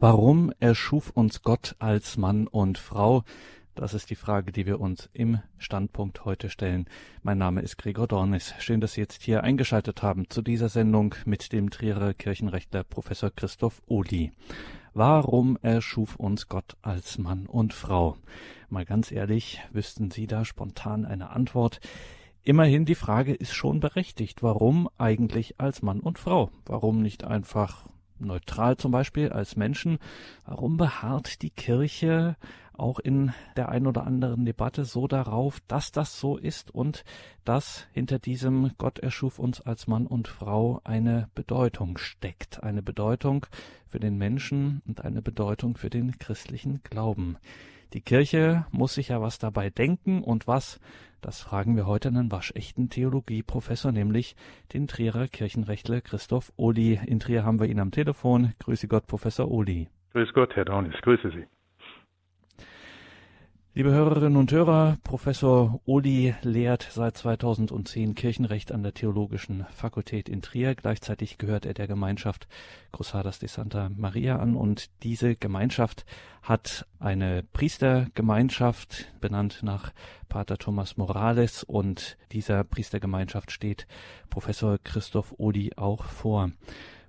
Warum erschuf uns Gott als Mann und Frau? Das ist die Frage, die wir uns im Standpunkt heute stellen. Mein Name ist Gregor Dornis. Schön, dass Sie jetzt hier eingeschaltet haben zu dieser Sendung mit dem Trierer Kirchenrechtler Professor Christoph Ohli. Warum erschuf uns Gott als Mann und Frau? Mal ganz ehrlich, wüssten Sie da spontan eine Antwort? Immerhin die Frage ist schon berechtigt. Warum eigentlich als Mann und Frau? Warum nicht einfach neutral zum Beispiel als Menschen. Warum beharrt die Kirche auch in der ein oder anderen Debatte so darauf, dass das so ist und dass hinter diesem Gott erschuf uns als Mann und Frau eine Bedeutung steckt, eine Bedeutung für den Menschen und eine Bedeutung für den christlichen Glauben. Die Kirche muss sich ja was dabei denken und was, das fragen wir heute einen waschechten Theologieprofessor, nämlich den Trierer Kirchenrechtler Christoph Ohli. In Trier haben wir ihn am Telefon. Grüße Gott, Professor Ohli. Grüß Gott, Herr Daunis, grüße Sie. Liebe Hörerinnen und Hörer, Professor Oli lehrt seit 2010 Kirchenrecht an der Theologischen Fakultät in Trier. Gleichzeitig gehört er der Gemeinschaft Cruzadas de Santa Maria an und diese Gemeinschaft hat eine Priestergemeinschaft benannt nach Pater Thomas Morales und dieser Priestergemeinschaft steht Professor Christoph Oli auch vor.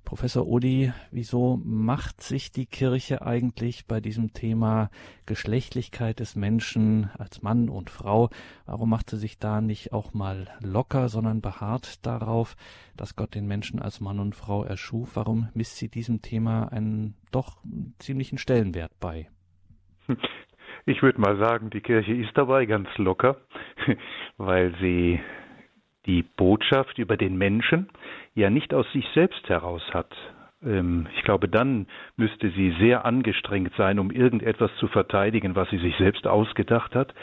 Professor Odi, wieso macht sich die Kirche eigentlich bei diesem Thema Geschlechtlichkeit des Menschen als Mann und Frau, warum macht sie sich da nicht auch mal locker, sondern beharrt darauf, dass Gott den Menschen als Mann und Frau erschuf? Warum misst sie diesem Thema einen doch ziemlichen Stellenwert bei? Ich würde mal sagen, die Kirche ist dabei ganz locker, weil sie die Botschaft über den Menschen ja nicht aus sich selbst heraus hat. Ähm, ich glaube, dann müsste sie sehr angestrengt sein, um irgendetwas zu verteidigen, was sie sich selbst ausgedacht hat.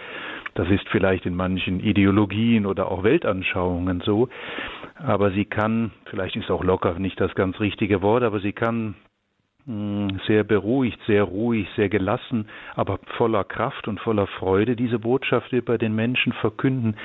Das ist vielleicht in manchen Ideologien oder auch Weltanschauungen so. Aber sie kann, vielleicht ist auch locker nicht das ganz richtige Wort, aber sie kann hm, sehr beruhigt, sehr ruhig, sehr gelassen, aber voller Kraft und voller Freude diese Botschaft über den Menschen verkünden,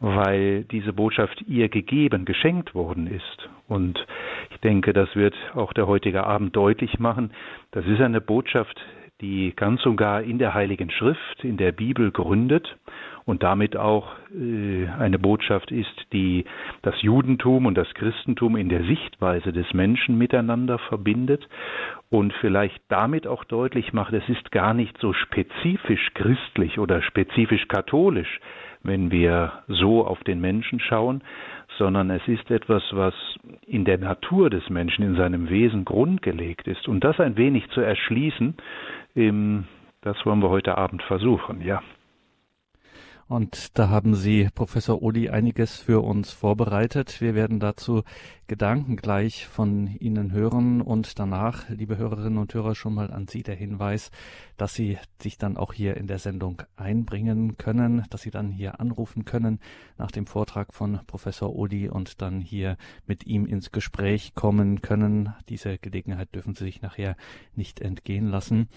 weil diese Botschaft ihr gegeben, geschenkt worden ist. Und ich denke, das wird auch der heutige Abend deutlich machen. Das ist eine Botschaft, die ganz und gar in der Heiligen Schrift, in der Bibel gründet und damit auch äh, eine Botschaft ist, die das Judentum und das Christentum in der Sichtweise des Menschen miteinander verbindet und vielleicht damit auch deutlich macht, es ist gar nicht so spezifisch christlich oder spezifisch katholisch, wenn wir so auf den Menschen schauen, sondern es ist etwas, was in der Natur des Menschen, in seinem Wesen grundgelegt ist. Und das ein wenig zu erschließen, das wollen wir heute Abend versuchen, ja. Und da haben Sie, Professor Uli, einiges für uns vorbereitet. Wir werden dazu Gedanken gleich von Ihnen hören und danach, liebe Hörerinnen und Hörer, schon mal an Sie der Hinweis, dass Sie sich dann auch hier in der Sendung einbringen können, dass Sie dann hier anrufen können nach dem Vortrag von Professor Uli und dann hier mit ihm ins Gespräch kommen können. Diese Gelegenheit dürfen Sie sich nachher nicht entgehen lassen.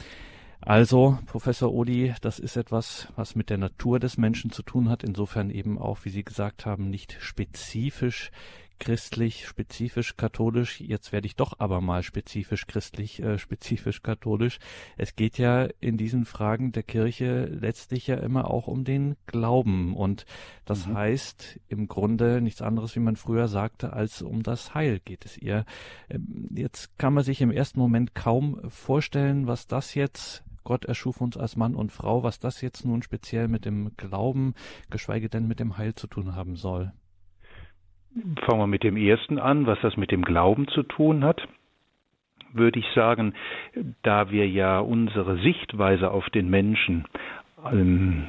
Also, Professor Odi, das ist etwas, was mit der Natur des Menschen zu tun hat, insofern eben auch, wie Sie gesagt haben, nicht spezifisch christlich, spezifisch katholisch. Jetzt werde ich doch aber mal spezifisch christlich, äh, spezifisch katholisch. Es geht ja in diesen Fragen der Kirche letztlich ja immer auch um den Glauben. Und das mhm. heißt im Grunde nichts anderes, wie man früher sagte, als um das Heil geht es ihr. Ähm, jetzt kann man sich im ersten Moment kaum vorstellen, was das jetzt Gott erschuf uns als Mann und Frau, was das jetzt nun speziell mit dem Glauben, geschweige denn mit dem Heil zu tun haben soll. Fangen wir mit dem ersten an, was das mit dem Glauben zu tun hat würde ich sagen, da wir ja unsere Sichtweise auf den Menschen ähm,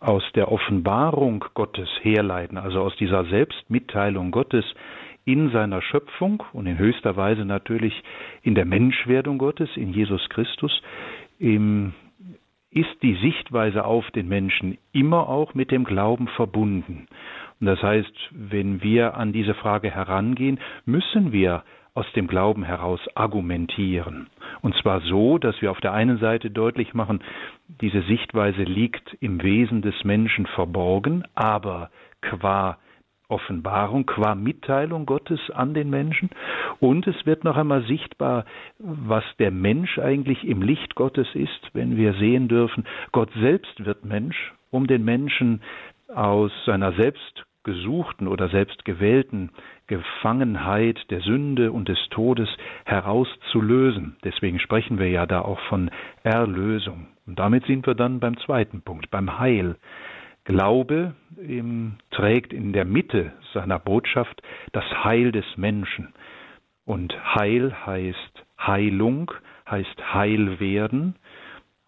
aus der Offenbarung Gottes herleiten, also aus dieser Selbstmitteilung Gottes in seiner Schöpfung und in höchster Weise natürlich in der Menschwerdung Gottes, in Jesus Christus, ist die Sichtweise auf den Menschen immer auch mit dem Glauben verbunden. Und das heißt, wenn wir an diese Frage herangehen, müssen wir aus dem Glauben heraus argumentieren. Und zwar so, dass wir auf der einen Seite deutlich machen, diese Sichtweise liegt im Wesen des Menschen verborgen, aber qua Offenbarung, qua Mitteilung Gottes an den Menschen. Und es wird noch einmal sichtbar, was der Mensch eigentlich im Licht Gottes ist, wenn wir sehen dürfen, Gott selbst wird Mensch, um den Menschen aus seiner selbst gesuchten oder selbst gewählten Gefangenheit der Sünde und des Todes herauszulösen. Deswegen sprechen wir ja da auch von Erlösung. Und damit sind wir dann beim zweiten Punkt, beim Heil. Glaube ähm, trägt in der Mitte seiner Botschaft das Heil des Menschen. Und Heil heißt Heilung, heißt Heil werden,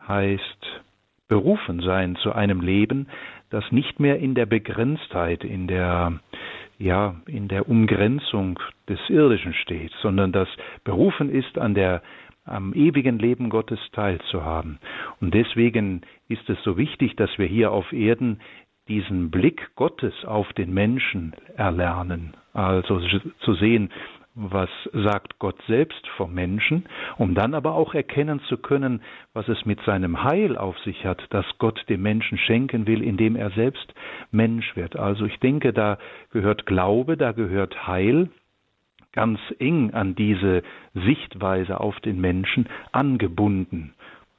heißt berufen sein zu einem Leben, das nicht mehr in der Begrenztheit, in der ja, in der Umgrenzung des Irdischen steht, sondern das berufen ist an der am ewigen Leben Gottes teilzuhaben. Und deswegen ist es so wichtig, dass wir hier auf Erden diesen Blick Gottes auf den Menschen erlernen, also zu sehen, was sagt Gott selbst vom Menschen, um dann aber auch erkennen zu können, was es mit seinem Heil auf sich hat, das Gott dem Menschen schenken will, indem er selbst Mensch wird. Also ich denke, da gehört Glaube, da gehört Heil, ganz eng an diese Sichtweise auf den Menschen angebunden,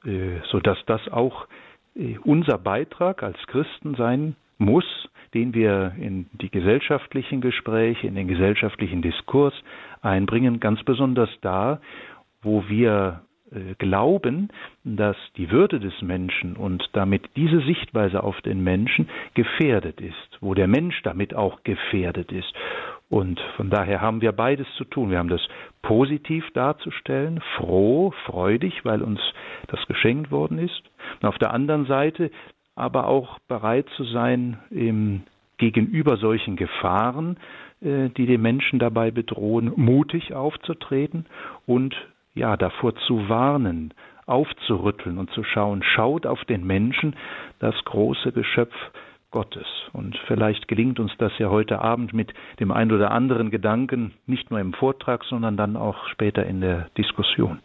äh, so dass das auch äh, unser Beitrag als Christen sein muss, den wir in die gesellschaftlichen Gespräche, in den gesellschaftlichen Diskurs einbringen, ganz besonders da, wo wir äh, glauben, dass die Würde des Menschen und damit diese Sichtweise auf den Menschen gefährdet ist, wo der Mensch damit auch gefährdet ist. Und von daher haben wir beides zu tun. Wir haben das positiv darzustellen, froh, freudig, weil uns das geschenkt worden ist. Und auf der anderen Seite aber auch bereit zu sein, im, gegenüber solchen Gefahren, äh, die den Menschen dabei bedrohen, mutig aufzutreten und ja, davor zu warnen, aufzurütteln und zu schauen, schaut auf den Menschen, das große Geschöpf, Gottes. Und vielleicht gelingt uns das ja heute Abend mit dem ein oder anderen Gedanken, nicht nur im Vortrag, sondern dann auch später in der Diskussion.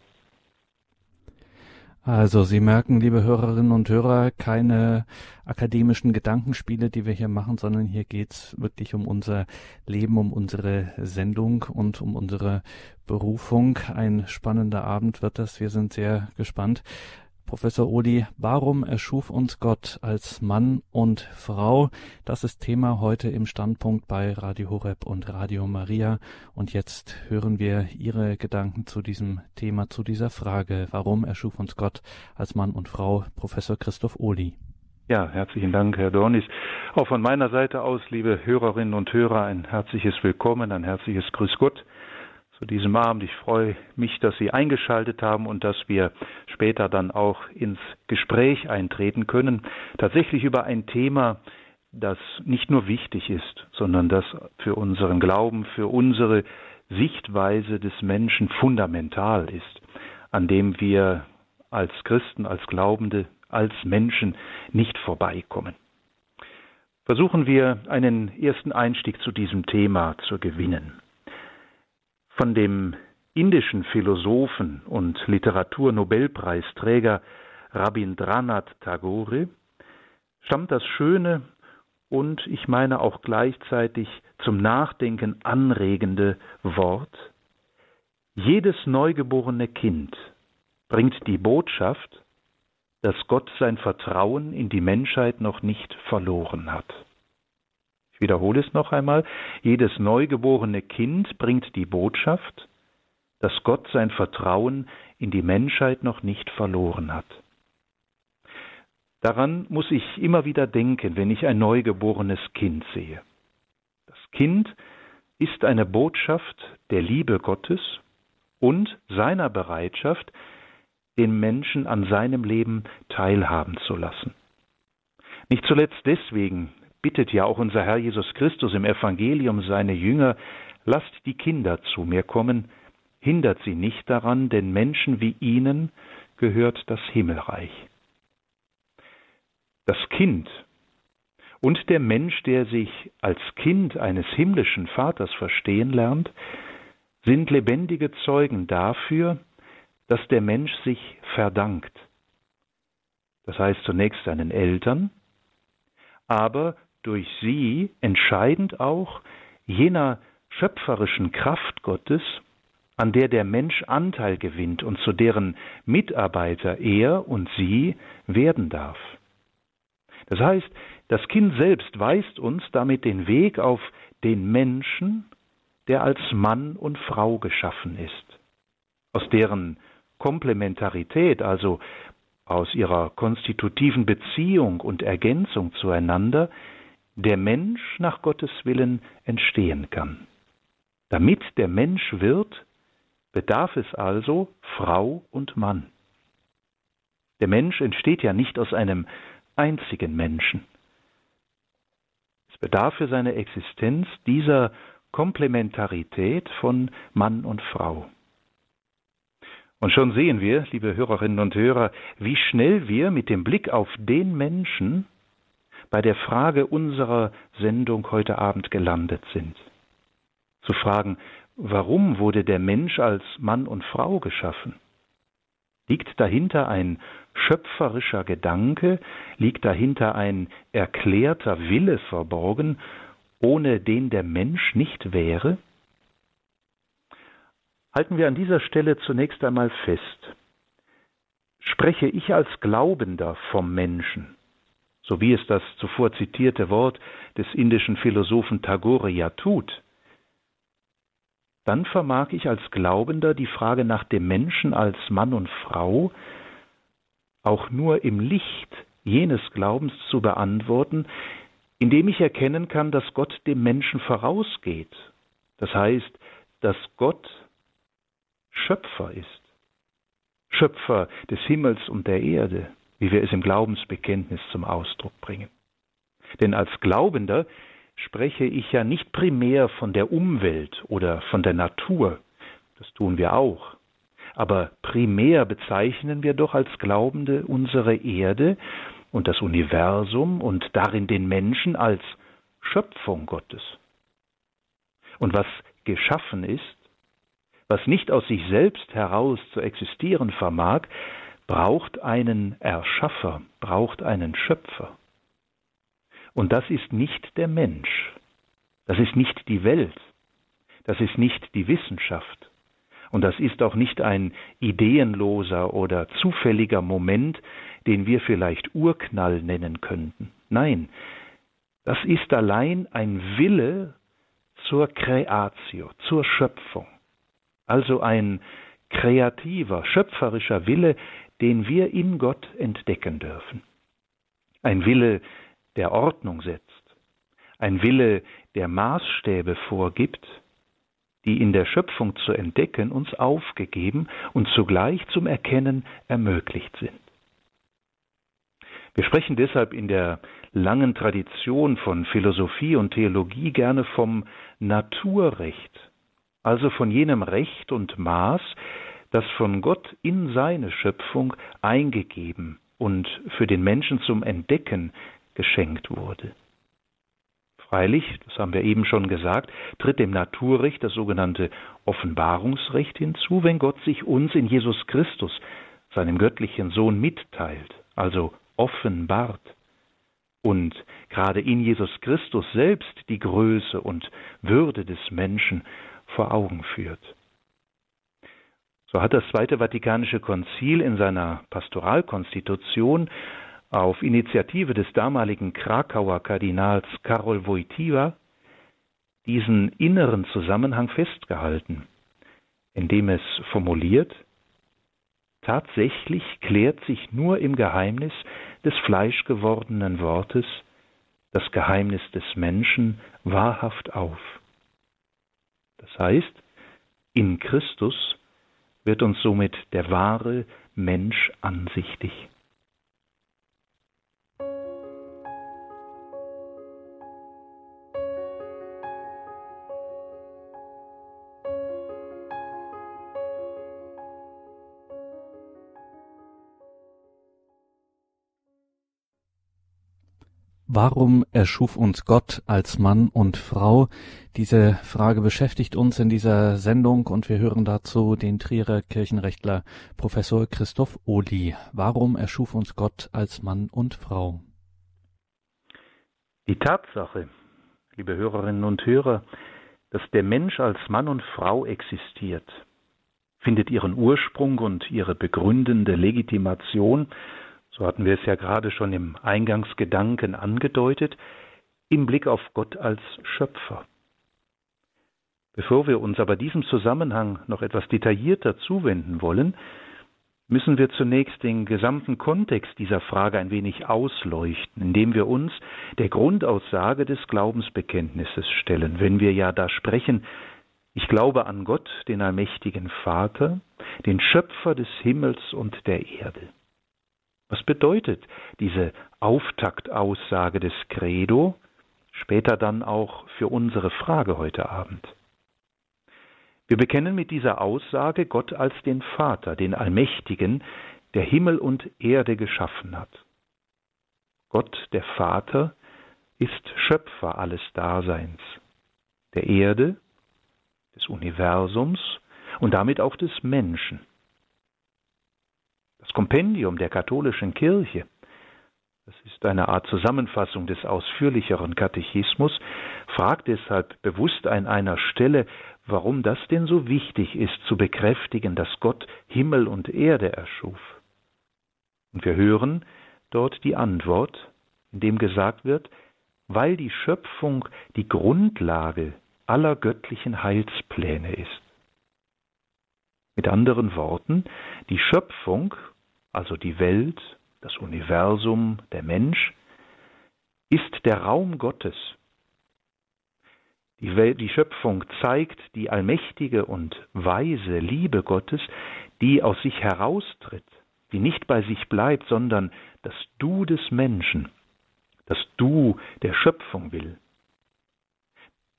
Also Sie merken, liebe Hörerinnen und Hörer, keine akademischen Gedankenspiele, die wir hier machen, sondern hier geht's wirklich um unser Leben, um unsere Sendung und um unsere Berufung. Ein spannender Abend wird das. Wir sind sehr gespannt. Professor Odi, warum erschuf uns Gott als Mann und Frau? Das ist Thema heute im Standpunkt bei Radio Horeb und Radio Maria. Und jetzt hören wir Ihre Gedanken zu diesem Thema, zu dieser Frage. Warum erschuf uns Gott als Mann und Frau? Professor Christoph Odi. Ja, herzlichen Dank, Herr Dornis. Auch von meiner Seite aus, liebe Hörerinnen und Hörer, ein herzliches Willkommen, ein herzliches Grüß Gott zu diesem Abend. Ich freue mich, dass Sie eingeschaltet haben und dass wir später dann auch ins Gespräch eintreten können. Tatsächlich über ein Thema, das nicht nur wichtig ist, sondern das für unseren Glauben, für unsere Sichtweise des Menschen fundamental ist, an dem wir als Christen, als Glaubende, als Menschen nicht vorbeikommen. Versuchen wir einen ersten Einstieg zu diesem Thema zu gewinnen. Von dem indischen Philosophen und Literaturnobelpreisträger Rabindranath Tagore stammt das schöne und ich meine auch gleichzeitig zum Nachdenken anregende Wort Jedes neugeborene Kind bringt die Botschaft, dass Gott sein Vertrauen in die Menschheit noch nicht verloren hat. Wiederhole es noch einmal. Jedes neugeborene Kind bringt die Botschaft, dass Gott sein Vertrauen in die Menschheit noch nicht verloren hat. Daran muss ich immer wieder denken, wenn ich ein neugeborenes Kind sehe. Das Kind ist eine Botschaft der Liebe Gottes und seiner Bereitschaft, den Menschen an seinem Leben teilhaben zu lassen. Nicht zuletzt deswegen bittet ja auch unser Herr Jesus Christus im Evangelium seine Jünger, lasst die Kinder zu mir kommen, hindert sie nicht daran, denn Menschen wie ihnen gehört das Himmelreich. Das Kind und der Mensch, der sich als Kind eines himmlischen Vaters verstehen lernt, sind lebendige Zeugen dafür, dass der Mensch sich verdankt. Das heißt zunächst seinen Eltern, aber durch sie entscheidend auch jener schöpferischen Kraft Gottes, an der der Mensch Anteil gewinnt und zu deren Mitarbeiter er und sie werden darf. Das heißt, das Kind selbst weist uns damit den Weg auf den Menschen, der als Mann und Frau geschaffen ist, aus deren Komplementarität, also aus ihrer konstitutiven Beziehung und Ergänzung zueinander, der Mensch nach Gottes Willen entstehen kann. Damit der Mensch wird, bedarf es also Frau und Mann. Der Mensch entsteht ja nicht aus einem einzigen Menschen. Es bedarf für seine Existenz dieser Komplementarität von Mann und Frau. Und schon sehen wir, liebe Hörerinnen und Hörer, wie schnell wir mit dem Blick auf den Menschen bei der Frage unserer Sendung heute Abend gelandet sind. Zu fragen, warum wurde der Mensch als Mann und Frau geschaffen? Liegt dahinter ein schöpferischer Gedanke, liegt dahinter ein erklärter Wille verborgen, ohne den der Mensch nicht wäre? Halten wir an dieser Stelle zunächst einmal fest. Spreche ich als Glaubender vom Menschen, so wie es das zuvor zitierte Wort des indischen Philosophen Tagore ja tut, dann vermag ich als Glaubender die Frage nach dem Menschen als Mann und Frau auch nur im Licht jenes Glaubens zu beantworten, indem ich erkennen kann, dass Gott dem Menschen vorausgeht. Das heißt, dass Gott Schöpfer ist. Schöpfer des Himmels und der Erde, wie wir es im Glaubensbekenntnis zum Ausdruck bringen. Denn als Glaubender spreche ich ja nicht primär von der Umwelt oder von der Natur, das tun wir auch, aber primär bezeichnen wir doch als Glaubende unsere Erde und das Universum und darin den Menschen als Schöpfung Gottes. Und was geschaffen ist, was nicht aus sich selbst heraus zu existieren vermag, braucht einen Erschaffer, braucht einen Schöpfer. Und das ist nicht der Mensch, das ist nicht die Welt, das ist nicht die Wissenschaft, und das ist auch nicht ein ideenloser oder zufälliger Moment, den wir vielleicht Urknall nennen könnten. Nein, das ist allein ein Wille zur Creatio, zur Schöpfung also ein kreativer, schöpferischer Wille, den wir in Gott entdecken dürfen. Ein Wille, der Ordnung setzt, ein Wille, der Maßstäbe vorgibt, die in der Schöpfung zu entdecken uns aufgegeben und zugleich zum Erkennen ermöglicht sind. Wir sprechen deshalb in der langen Tradition von Philosophie und Theologie gerne vom Naturrecht, also von jenem Recht und Maß, das von Gott in seine Schöpfung eingegeben und für den Menschen zum Entdecken geschenkt wurde. Freilich, das haben wir eben schon gesagt, tritt dem Naturrecht das sogenannte Offenbarungsrecht hinzu, wenn Gott sich uns in Jesus Christus, seinem göttlichen Sohn, mitteilt, also offenbart und gerade in Jesus Christus selbst die Größe und Würde des Menschen vor Augen führt. So hat das Zweite Vatikanische Konzil in seiner Pastoralkonstitution auf Initiative des damaligen Krakauer Kardinals Karol Wojtyła diesen inneren Zusammenhang festgehalten, indem es formuliert, tatsächlich klärt sich nur im Geheimnis des fleischgewordenen Wortes das Geheimnis des Menschen wahrhaft auf. Das heißt, in Christus wird uns somit der wahre Mensch ansichtig. Warum erschuf uns Gott als Mann und Frau? Diese Frage beschäftigt uns in dieser Sendung und wir hören dazu den Trierer Kirchenrechtler Professor Christoph Ohli. Warum erschuf uns Gott als Mann und Frau? Die Tatsache, liebe Hörerinnen und Hörer, dass der Mensch als Mann und Frau existiert, findet ihren Ursprung und ihre begründende Legitimation, so hatten wir es ja gerade schon im Eingangsgedanken angedeutet, im Blick auf Gott als Schöpfer. Bevor wir uns aber diesem Zusammenhang noch etwas detaillierter zuwenden wollen, müssen wir zunächst den gesamten Kontext dieser Frage ein wenig ausleuchten, indem wir uns der Grundaussage des Glaubensbekenntnisses stellen, wenn wir ja da sprechen, ich glaube an Gott, den allmächtigen Vater, den Schöpfer des Himmels und der Erde. Was bedeutet diese Auftaktaussage des Credo, später dann auch für unsere Frage heute Abend? Wir bekennen mit dieser Aussage Gott als den Vater, den Allmächtigen, der Himmel und Erde geschaffen hat. Gott, der Vater, ist Schöpfer alles Daseins, der Erde, des Universums und damit auch des Menschen. Das Kompendium der katholischen Kirche, das ist eine Art Zusammenfassung des ausführlicheren Katechismus, fragt deshalb bewusst an einer Stelle, warum das denn so wichtig ist, zu bekräftigen, dass Gott Himmel und Erde erschuf. Und wir hören dort die Antwort, in dem gesagt wird, weil die Schöpfung die Grundlage aller göttlichen Heilspläne ist. Mit anderen Worten, die Schöpfung, also die Welt, das Universum, der Mensch, ist der Raum Gottes, die, Welt, die Schöpfung zeigt die allmächtige und weise Liebe Gottes, die aus sich heraustritt, die nicht bei sich bleibt, sondern das Du des Menschen, das Du der Schöpfung will.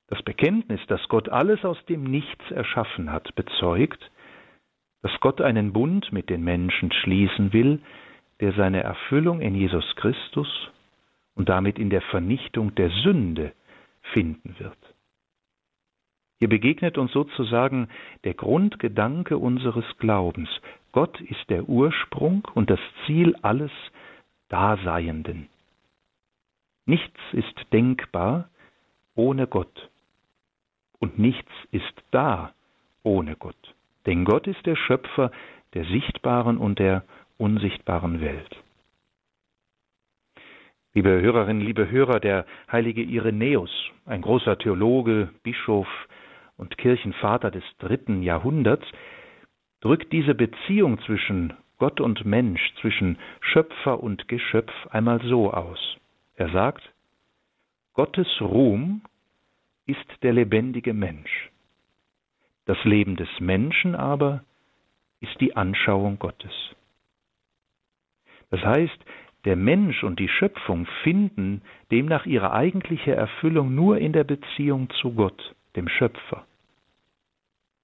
Das Bekenntnis, dass Gott alles aus dem Nichts erschaffen hat, bezeugt, dass Gott einen Bund mit den Menschen schließen will, der seine Erfüllung in Jesus Christus und damit in der Vernichtung der Sünde finden wird. Hier begegnet uns sozusagen der Grundgedanke unseres Glaubens. Gott ist der Ursprung und das Ziel alles Daseienden. Nichts ist denkbar ohne Gott und nichts ist da ohne Gott. Denn Gott ist der Schöpfer der sichtbaren und der unsichtbaren Welt. Liebe Hörerinnen, liebe Hörer, der heilige Irenäus, ein großer Theologe, Bischof, und Kirchenvater des dritten Jahrhunderts, drückt diese Beziehung zwischen Gott und Mensch, zwischen Schöpfer und Geschöpf einmal so aus. Er sagt, Gottes Ruhm ist der lebendige Mensch. Das Leben des Menschen aber ist die Anschauung Gottes. Das heißt, der Mensch und die Schöpfung finden demnach ihre eigentliche Erfüllung nur in der Beziehung zu Gott, dem Schöpfer.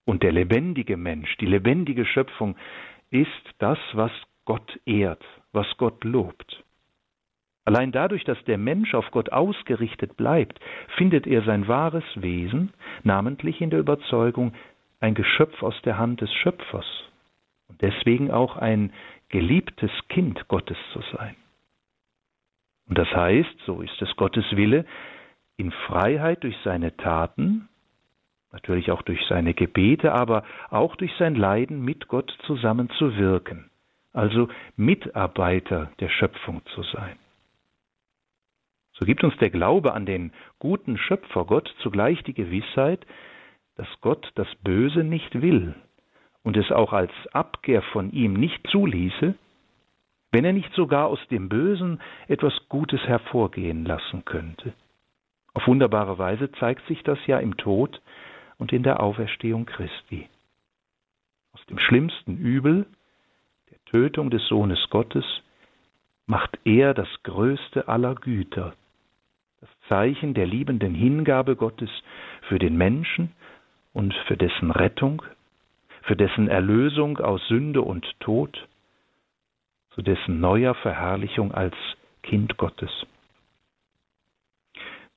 Und der lebendige Mensch, die lebendige Schöpfung ist das, was Gott ehrt, was Gott lobt. Allein dadurch, dass der Mensch auf Gott ausgerichtet bleibt, findet er sein wahres Wesen, namentlich in der Überzeugung, ein Geschöpf aus der Hand des Schöpfers und deswegen auch ein geliebtes Kind Gottes zu sein. Und das heißt, so ist es Gottes Wille, in Freiheit durch seine Taten natürlich auch durch seine Gebete, aber auch durch sein Leiden mit Gott zusammen zu wirken, also Mitarbeiter der Schöpfung zu sein. So gibt uns der Glaube an den guten Schöpfer Gott zugleich die Gewissheit, dass Gott das Böse nicht will und es auch als Abkehr von ihm nicht zuließe, wenn er nicht sogar aus dem Bösen etwas Gutes hervorgehen lassen könnte. Auf wunderbare Weise zeigt sich das ja im Tod und in der Auferstehung Christi. Aus dem schlimmsten Übel, der Tötung des Sohnes Gottes, macht er das größte aller Güter, Zeichen der liebenden Hingabe Gottes für den Menschen und für dessen Rettung, für dessen Erlösung aus Sünde und Tod, zu dessen neuer Verherrlichung als Kind Gottes.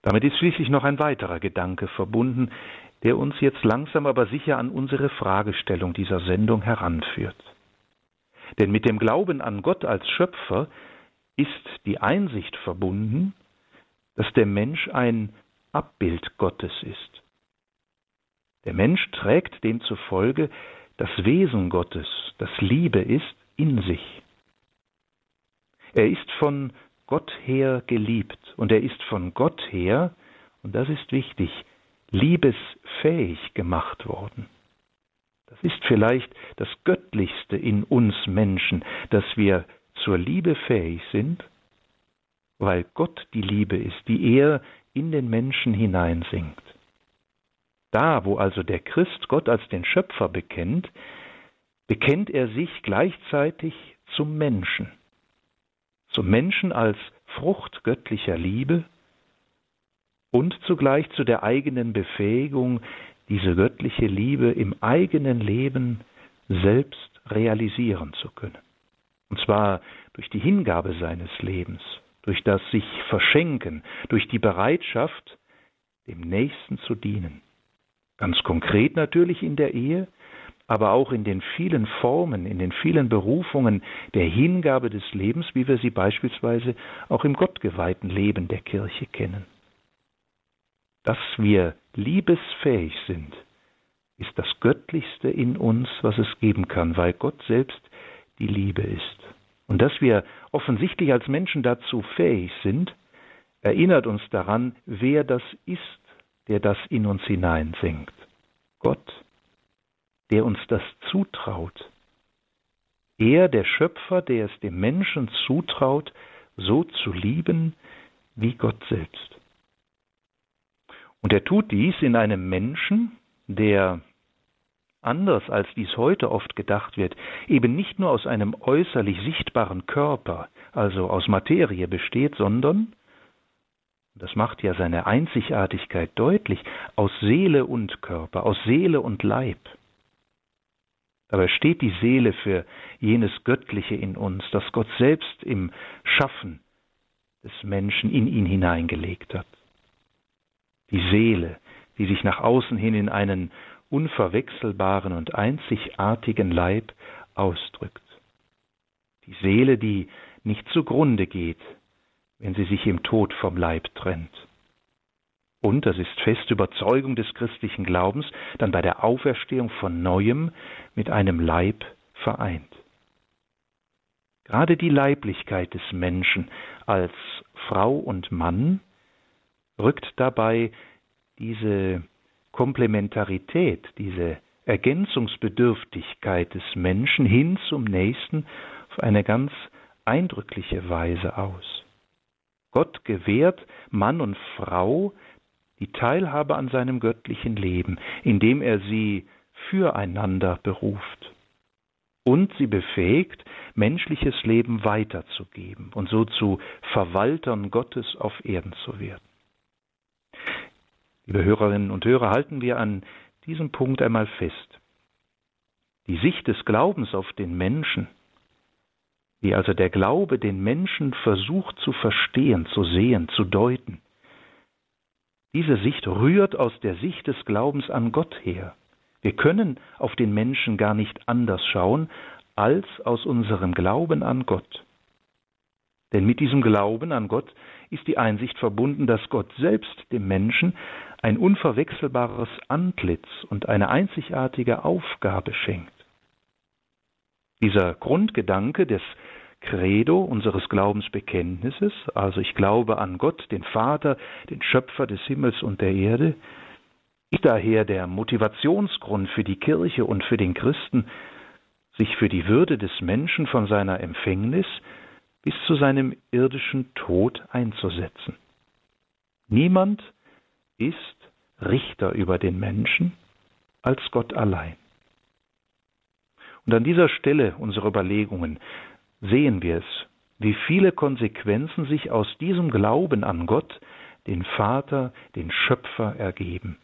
Damit ist schließlich noch ein weiterer Gedanke verbunden, der uns jetzt langsam aber sicher an unsere Fragestellung dieser Sendung heranführt. Denn mit dem Glauben an Gott als Schöpfer ist die Einsicht verbunden, dass der Mensch ein Abbild Gottes ist. Der Mensch trägt demzufolge das Wesen Gottes, das Liebe ist, in sich. Er ist von Gott her geliebt und er ist von Gott her, und das ist wichtig, liebesfähig gemacht worden. Das ist vielleicht das Göttlichste in uns Menschen, dass wir zur Liebe fähig sind, weil Gott die Liebe ist, die er in den Menschen hineinsingt. Da, wo also der Christ Gott als den Schöpfer bekennt, bekennt er sich gleichzeitig zum Menschen, zum Menschen als Frucht göttlicher Liebe und zugleich zu der eigenen Befähigung, diese göttliche Liebe im eigenen Leben selbst realisieren zu können. Und zwar durch die Hingabe seines Lebens, durch das sich Verschenken, durch die Bereitschaft, dem Nächsten zu dienen. Ganz konkret natürlich in der Ehe, aber auch in den vielen Formen, in den vielen Berufungen der Hingabe des Lebens, wie wir sie beispielsweise auch im gottgeweihten Leben der Kirche kennen. Dass wir liebesfähig sind, ist das Göttlichste in uns, was es geben kann, weil Gott selbst die Liebe ist. Und dass wir offensichtlich als Menschen dazu fähig sind, erinnert uns daran, wer das ist, der das in uns hineinsenkt. Gott, der uns das zutraut. Er, der Schöpfer, der es dem Menschen zutraut, so zu lieben wie Gott selbst. Und er tut dies in einem Menschen, der anders als dies heute oft gedacht wird, eben nicht nur aus einem äußerlich sichtbaren Körper, also aus Materie besteht, sondern, das macht ja seine Einzigartigkeit deutlich, aus Seele und Körper, aus Seele und Leib. Dabei steht die Seele für jenes Göttliche in uns, das Gott selbst im Schaffen des Menschen in ihn hineingelegt hat. Die Seele, die sich nach außen hin in einen unverwechselbaren und einzigartigen Leib ausdrückt. Die Seele, die nicht zugrunde geht, wenn sie sich im Tod vom Leib trennt. Und, das ist feste Überzeugung des christlichen Glaubens, dann bei der Auferstehung von neuem mit einem Leib vereint. Gerade die Leiblichkeit des Menschen als Frau und Mann rückt dabei diese Komplementarität, diese Ergänzungsbedürftigkeit des Menschen hin zum Nächsten auf eine ganz eindrückliche Weise aus. Gott gewährt Mann und Frau die Teilhabe an seinem göttlichen Leben, indem er sie füreinander beruft und sie befähigt, menschliches Leben weiterzugeben und so zu Verwaltern Gottes auf Erden zu werden. Liebe Hörerinnen und Hörer, halten wir an diesem Punkt einmal fest. Die Sicht des Glaubens auf den Menschen, wie also der Glaube den Menschen versucht zu verstehen, zu sehen, zu deuten, diese Sicht rührt aus der Sicht des Glaubens an Gott her. Wir können auf den Menschen gar nicht anders schauen als aus unserem Glauben an Gott. Denn mit diesem Glauben an Gott ist die Einsicht verbunden, dass Gott selbst dem Menschen ein unverwechselbares Antlitz und eine einzigartige Aufgabe schenkt. Dieser Grundgedanke des Credo unseres Glaubensbekenntnisses, also ich glaube an Gott, den Vater, den Schöpfer des Himmels und der Erde, ist daher der Motivationsgrund für die Kirche und für den Christen, sich für die Würde des Menschen von seiner Empfängnis bis zu seinem irdischen Tod einzusetzen. Niemand ist Richter über den Menschen als Gott allein. Und an dieser Stelle unserer Überlegungen sehen wir es, wie viele Konsequenzen sich aus diesem Glauben an Gott, den Vater, den Schöpfer ergeben.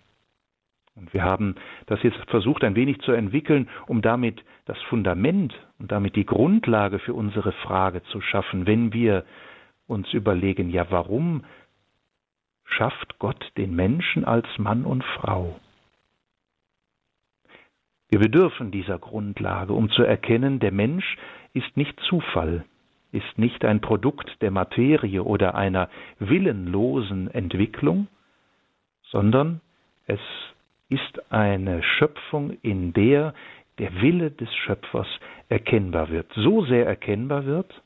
Und wir haben das jetzt versucht ein wenig zu entwickeln, um damit das Fundament und damit die Grundlage für unsere Frage zu schaffen, wenn wir uns überlegen, ja, warum schafft Gott den Menschen als Mann und Frau. Wir bedürfen dieser Grundlage, um zu erkennen, der Mensch ist nicht Zufall, ist nicht ein Produkt der Materie oder einer willenlosen Entwicklung, sondern es ist eine Schöpfung, in der der Wille des Schöpfers erkennbar wird, so sehr erkennbar wird,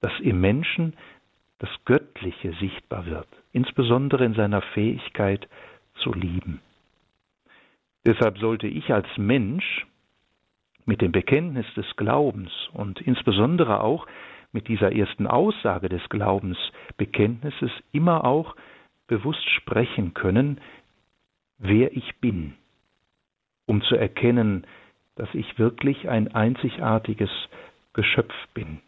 dass im Menschen das Göttliche sichtbar wird, insbesondere in seiner Fähigkeit zu lieben. Deshalb sollte ich als Mensch mit dem Bekenntnis des Glaubens und insbesondere auch mit dieser ersten Aussage des Glaubensbekenntnisses immer auch bewusst sprechen können, wer ich bin, um zu erkennen, dass ich wirklich ein einzigartiges Geschöpf bin.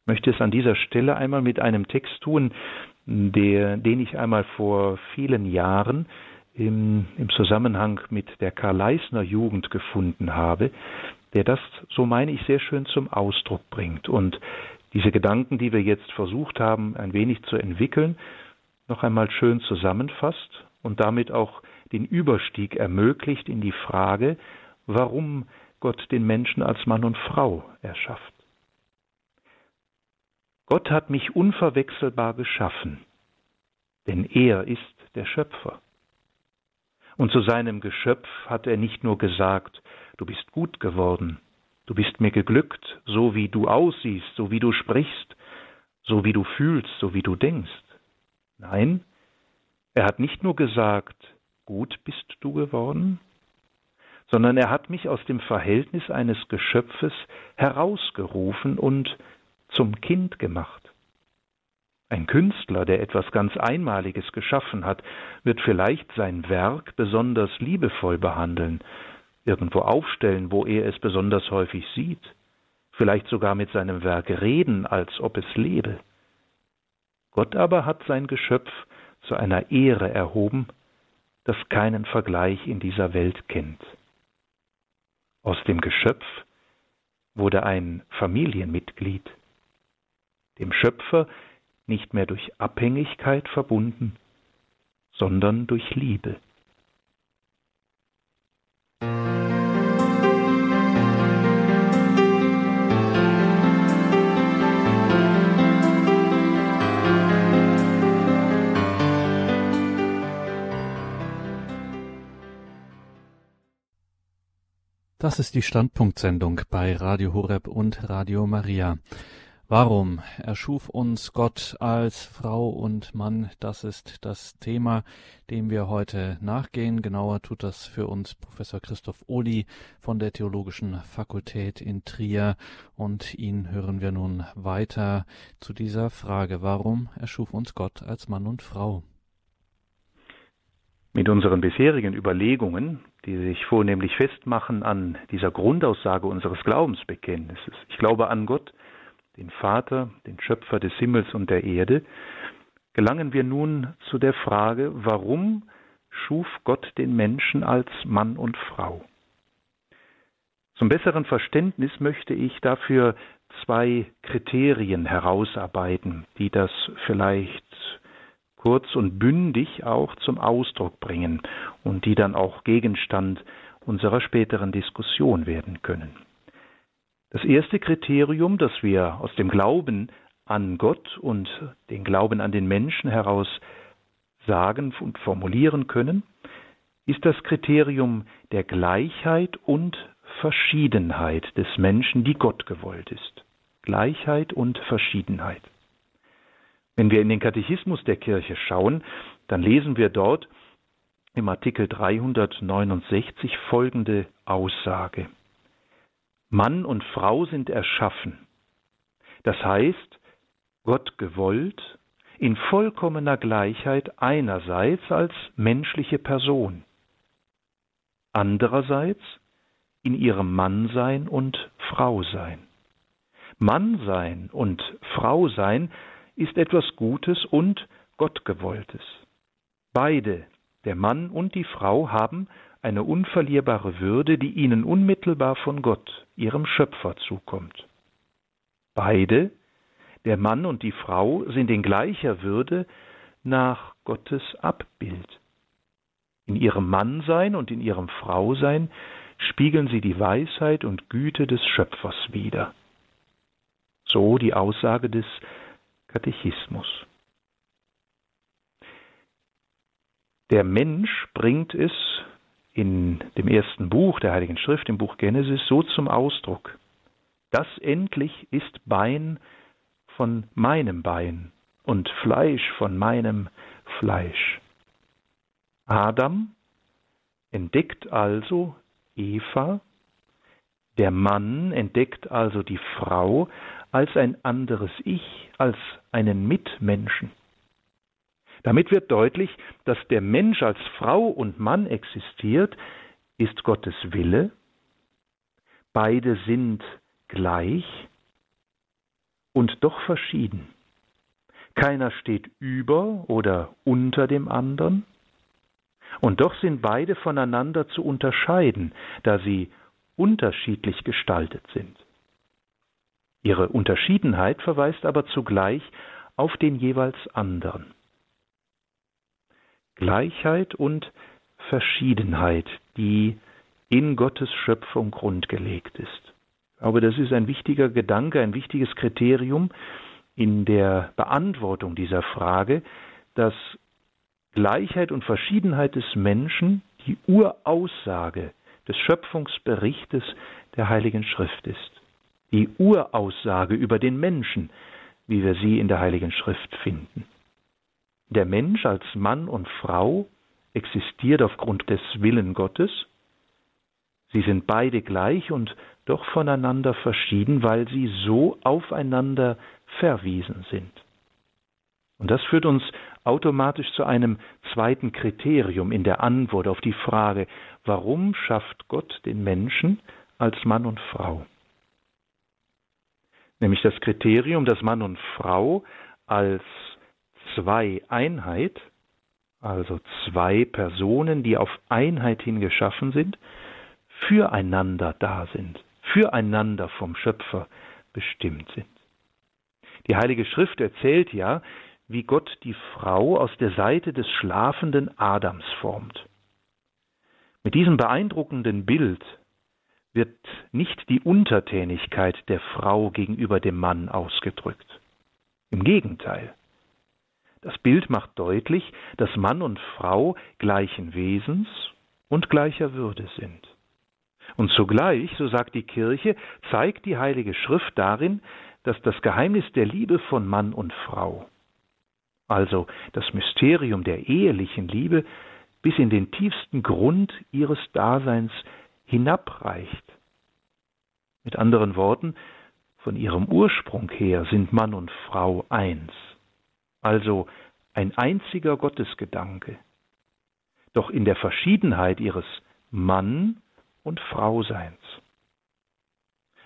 Ich möchte es an dieser Stelle einmal mit einem Text tun, der, den ich einmal vor vielen Jahren im, im Zusammenhang mit der Karl-Leisner Jugend gefunden habe, der das, so meine ich, sehr schön zum Ausdruck bringt und diese Gedanken, die wir jetzt versucht haben, ein wenig zu entwickeln, noch einmal schön zusammenfasst und damit auch den Überstieg ermöglicht in die Frage, warum Gott den Menschen als Mann und Frau erschafft. Gott hat mich unverwechselbar geschaffen, denn er ist der Schöpfer. Und zu seinem Geschöpf hat er nicht nur gesagt, du bist gut geworden, du bist mir geglückt, so wie du aussiehst, so wie du sprichst, so wie du fühlst, so wie du denkst. Nein, er hat nicht nur gesagt, gut bist du geworden, sondern er hat mich aus dem Verhältnis eines Geschöpfes herausgerufen und zum Kind gemacht. Ein Künstler, der etwas ganz Einmaliges geschaffen hat, wird vielleicht sein Werk besonders liebevoll behandeln, irgendwo aufstellen, wo er es besonders häufig sieht, vielleicht sogar mit seinem Werk reden, als ob es lebe. Gott aber hat sein Geschöpf zu einer Ehre erhoben, das keinen Vergleich in dieser Welt kennt. Aus dem Geschöpf wurde ein Familienmitglied. Dem Schöpfer nicht mehr durch Abhängigkeit verbunden, sondern durch Liebe. Das ist die Standpunktsendung bei Radio Horeb und Radio Maria. Warum erschuf uns Gott als Frau und Mann? Das ist das Thema, dem wir heute nachgehen. Genauer tut das für uns Professor Christoph Ohli von der Theologischen Fakultät in Trier. Und ihn hören wir nun weiter zu dieser Frage. Warum erschuf uns Gott als Mann und Frau? Mit unseren bisherigen Überlegungen, die sich vornehmlich festmachen an dieser Grundaussage unseres Glaubensbekenntnisses. Ich glaube an Gott, den Vater, den Schöpfer des Himmels und der Erde, gelangen wir nun zu der Frage, warum schuf Gott den Menschen als Mann und Frau? Zum besseren Verständnis möchte ich dafür zwei Kriterien herausarbeiten, die das vielleicht kurz und bündig auch zum Ausdruck bringen und die dann auch Gegenstand unserer späteren Diskussion werden können. Das erste Kriterium, das wir aus dem Glauben an Gott und den Glauben an den Menschen heraus sagen und formulieren können, ist das Kriterium der Gleichheit und Verschiedenheit des Menschen, die Gott gewollt ist. Gleichheit und Verschiedenheit. Wenn wir in den Katechismus der Kirche schauen, dann lesen wir dort im Artikel 369 folgende Aussage. Mann und Frau sind erschaffen. Das heißt, Gott gewollt, in vollkommener Gleichheit einerseits als menschliche Person, andererseits in ihrem Mannsein und Frausein. Mannsein und Frausein ist etwas Gutes und Gottgewolltes. Beide, der Mann und die Frau, haben eine unverlierbare Würde, die ihnen unmittelbar von Gott, ihrem Schöpfer, zukommt. Beide, der Mann und die Frau, sind in gleicher Würde nach Gottes Abbild. In ihrem Mannsein und in ihrem Frausein spiegeln sie die Weisheit und Güte des Schöpfers wider. So die Aussage des Katechismus. Der Mensch bringt es in dem ersten Buch der Heiligen Schrift, im Buch Genesis, so zum Ausdruck. Das endlich ist Bein von meinem Bein und Fleisch von meinem Fleisch. Adam entdeckt also Eva, der Mann entdeckt also die Frau als ein anderes Ich, als einen Mitmenschen. Damit wird deutlich, dass der Mensch als Frau und Mann existiert, ist Gottes Wille. Beide sind gleich und doch verschieden. Keiner steht über oder unter dem anderen. Und doch sind beide voneinander zu unterscheiden, da sie unterschiedlich gestaltet sind. Ihre Unterschiedenheit verweist aber zugleich auf den jeweils anderen. Gleichheit und Verschiedenheit, die in Gottes Schöpfung grundgelegt ist. Aber das ist ein wichtiger Gedanke, ein wichtiges Kriterium in der Beantwortung dieser Frage, dass Gleichheit und Verschiedenheit des Menschen die Uraussage des Schöpfungsberichtes der Heiligen Schrift ist. Die Uraussage über den Menschen, wie wir sie in der Heiligen Schrift finden. Der Mensch als Mann und Frau existiert aufgrund des Willen Gottes. Sie sind beide gleich und doch voneinander verschieden, weil sie so aufeinander verwiesen sind. Und das führt uns automatisch zu einem zweiten Kriterium in der Antwort auf die Frage, warum schafft Gott den Menschen als Mann und Frau? Nämlich das Kriterium, dass Mann und Frau als zwei Einheit, also zwei Personen, die auf Einheit hin geschaffen sind, füreinander da sind, füreinander vom Schöpfer bestimmt sind. Die Heilige Schrift erzählt ja, wie Gott die Frau aus der Seite des schlafenden Adams formt. Mit diesem beeindruckenden Bild wird nicht die Untertänigkeit der Frau gegenüber dem Mann ausgedrückt. Im Gegenteil. Das Bild macht deutlich, dass Mann und Frau gleichen Wesens und gleicher Würde sind. Und zugleich, so sagt die Kirche, zeigt die Heilige Schrift darin, dass das Geheimnis der Liebe von Mann und Frau, also das Mysterium der ehelichen Liebe, bis in den tiefsten Grund ihres Daseins hinabreicht. Mit anderen Worten, von ihrem Ursprung her sind Mann und Frau eins also ein einziger Gottesgedanke, doch in der Verschiedenheit ihres Mann- und Frauseins.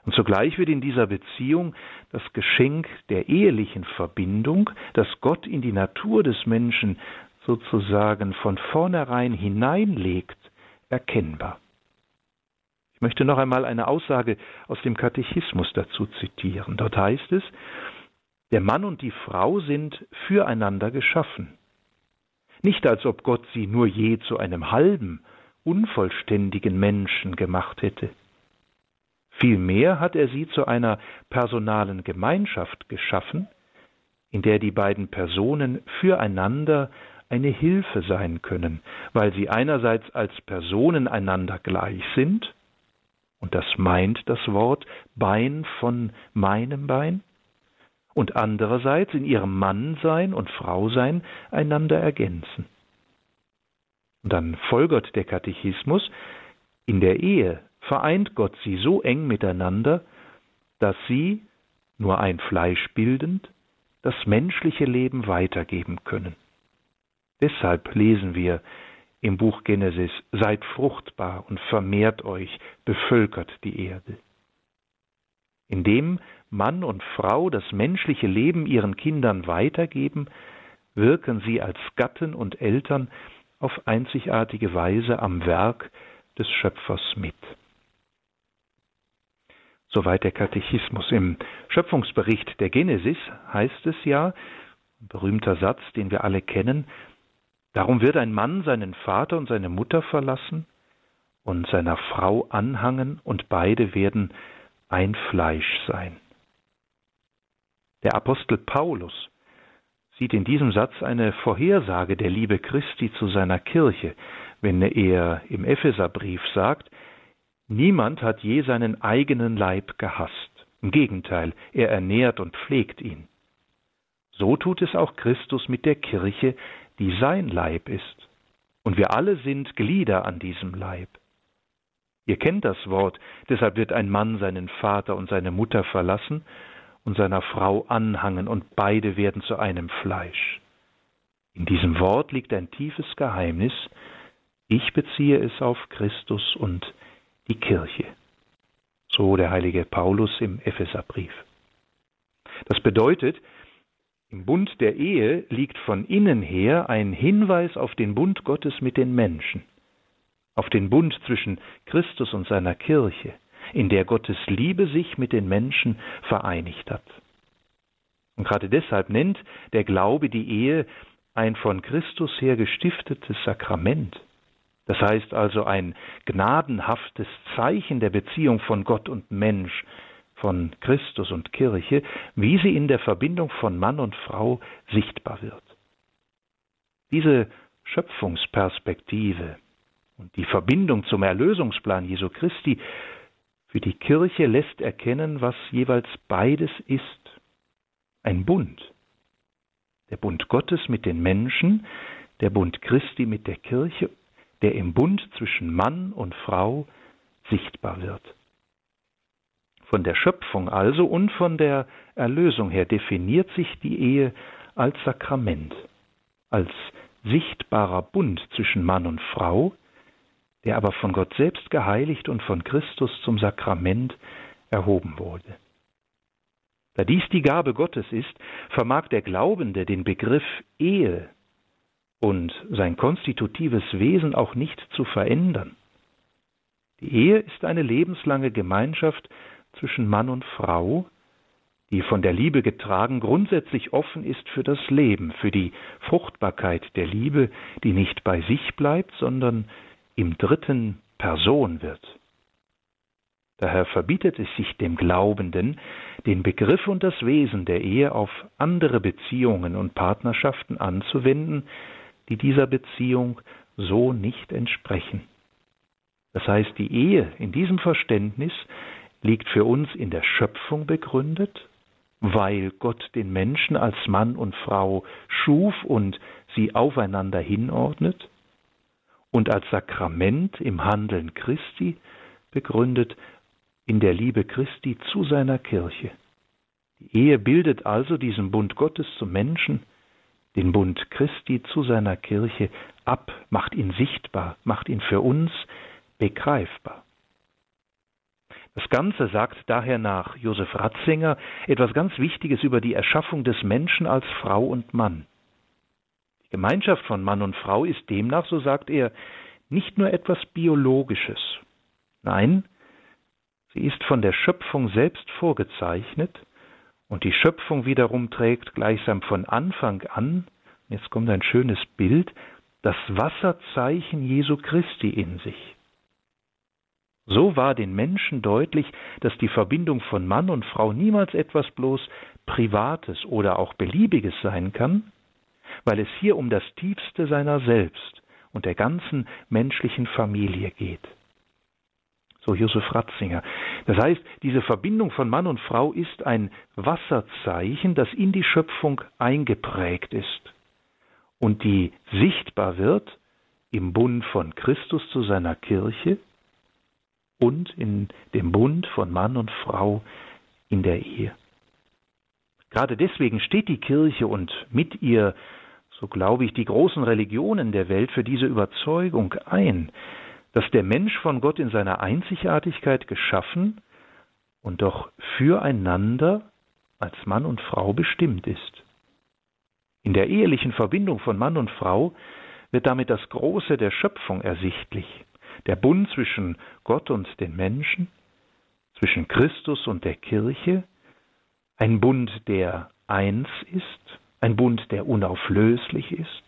Und zugleich wird in dieser Beziehung das Geschenk der ehelichen Verbindung, das Gott in die Natur des Menschen sozusagen von vornherein hineinlegt, erkennbar. Ich möchte noch einmal eine Aussage aus dem Katechismus dazu zitieren. Dort heißt es, der Mann und die Frau sind füreinander geschaffen. Nicht als ob Gott sie nur je zu einem halben, unvollständigen Menschen gemacht hätte. Vielmehr hat er sie zu einer personalen Gemeinschaft geschaffen, in der die beiden Personen füreinander eine Hilfe sein können, weil sie einerseits als Personen einander gleich sind, und das meint das Wort Bein von meinem Bein, und andererseits in ihrem Mannsein und Frausein einander ergänzen. Und dann folgert der Katechismus, in der Ehe vereint Gott sie so eng miteinander, dass sie, nur ein Fleisch bildend, das menschliche Leben weitergeben können. Deshalb lesen wir im Buch Genesis, seid fruchtbar und vermehrt euch, bevölkert die Erde. Indem Mann und Frau das menschliche Leben ihren Kindern weitergeben, wirken sie als Gatten und Eltern auf einzigartige Weise am Werk des Schöpfers mit. Soweit der Katechismus. Im Schöpfungsbericht der Genesis heißt es ja, ein berühmter Satz, den wir alle kennen, darum wird ein Mann seinen Vater und seine Mutter verlassen und seiner Frau anhangen und beide werden ein Fleisch sein. Der Apostel Paulus sieht in diesem Satz eine Vorhersage der Liebe Christi zu seiner Kirche, wenn er im Epheserbrief sagt, niemand hat je seinen eigenen Leib gehasst. Im Gegenteil, er ernährt und pflegt ihn. So tut es auch Christus mit der Kirche, die sein Leib ist. Und wir alle sind Glieder an diesem Leib. Ihr kennt das Wort, deshalb wird ein Mann seinen Vater und seine Mutter verlassen und seiner Frau anhangen, und beide werden zu einem Fleisch. In diesem Wort liegt ein tiefes Geheimnis, ich beziehe es auf Christus und die Kirche. So der heilige Paulus im Epheserbrief. Das bedeutet, im Bund der Ehe liegt von innen her ein Hinweis auf den Bund Gottes mit den Menschen, auf den Bund zwischen Christus und seiner Kirche, in der Gottes Liebe sich mit den Menschen vereinigt hat. Und gerade deshalb nennt der Glaube die Ehe ein von Christus her gestiftetes Sakrament. Das heißt also ein gnadenhaftes Zeichen der Beziehung von Gott und Mensch, von Christus und Kirche, wie sie in der Verbindung von Mann und Frau sichtbar wird. Diese Schöpfungsperspektive und die Verbindung zum Erlösungsplan Jesu Christi für die Kirche lässt erkennen, was jeweils beides ist. Ein Bund. Der Bund Gottes mit den Menschen, der Bund Christi mit der Kirche, der im Bund zwischen Mann und Frau sichtbar wird. Von der Schöpfung also und von der Erlösung her definiert sich die Ehe als Sakrament, als sichtbarer Bund zwischen Mann und Frau, der aber von Gott selbst geheiligt und von Christus zum Sakrament erhoben wurde. Da dies die Gabe Gottes ist, vermag der Glaubende den Begriff Ehe und sein konstitutives Wesen auch nicht zu verändern. Die Ehe ist eine lebenslange Gemeinschaft zwischen Mann und Frau, die von der Liebe getragen grundsätzlich offen ist für das Leben, für die Fruchtbarkeit der Liebe, die nicht bei sich bleibt, sondern im dritten Person wird. Daher verbietet es sich dem Glaubenden, den Begriff und das Wesen der Ehe auf andere Beziehungen und Partnerschaften anzuwenden, die dieser Beziehung so nicht entsprechen. Das heißt, die Ehe in diesem Verständnis liegt für uns in der Schöpfung begründet, weil Gott den Menschen als Mann und Frau schuf und sie aufeinander hinordnet, und als Sakrament im Handeln Christi begründet in der Liebe Christi zu seiner Kirche. Die Ehe bildet also diesen Bund Gottes zum Menschen, den Bund Christi zu seiner Kirche ab, macht ihn sichtbar, macht ihn für uns begreifbar. Das Ganze sagt daher nach Josef Ratzinger etwas ganz Wichtiges über die Erschaffung des Menschen als Frau und Mann. Gemeinschaft von Mann und Frau ist demnach, so sagt er, nicht nur etwas Biologisches. Nein, sie ist von der Schöpfung selbst vorgezeichnet und die Schöpfung wiederum trägt gleichsam von Anfang an, jetzt kommt ein schönes Bild, das Wasserzeichen Jesu Christi in sich. So war den Menschen deutlich, dass die Verbindung von Mann und Frau niemals etwas bloß Privates oder auch Beliebiges sein kann, weil es hier um das Tiefste seiner selbst und der ganzen menschlichen Familie geht. So Josef Ratzinger. Das heißt, diese Verbindung von Mann und Frau ist ein Wasserzeichen, das in die Schöpfung eingeprägt ist und die sichtbar wird im Bund von Christus zu seiner Kirche und in dem Bund von Mann und Frau in der Ehe. Gerade deswegen steht die Kirche und mit ihr, so glaube ich, die großen Religionen der Welt für diese Überzeugung ein, dass der Mensch von Gott in seiner Einzigartigkeit geschaffen und doch füreinander als Mann und Frau bestimmt ist. In der ehelichen Verbindung von Mann und Frau wird damit das Große der Schöpfung ersichtlich, der Bund zwischen Gott und den Menschen, zwischen Christus und der Kirche, ein Bund, der eins ist, ein Bund, der unauflöslich ist,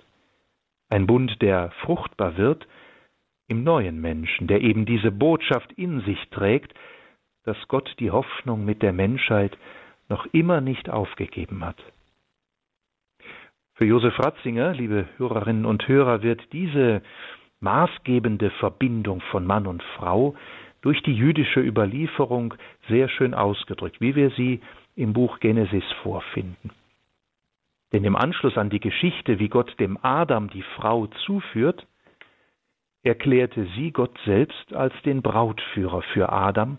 ein Bund, der fruchtbar wird im neuen Menschen, der eben diese Botschaft in sich trägt, dass Gott die Hoffnung mit der Menschheit noch immer nicht aufgegeben hat. Für Josef Ratzinger, liebe Hörerinnen und Hörer, wird diese maßgebende Verbindung von Mann und Frau durch die jüdische Überlieferung sehr schön ausgedrückt, wie wir sie im Buch Genesis vorfinden. Denn im Anschluss an die Geschichte, wie Gott dem Adam die Frau zuführt, erklärte sie Gott selbst als den Brautführer für Adam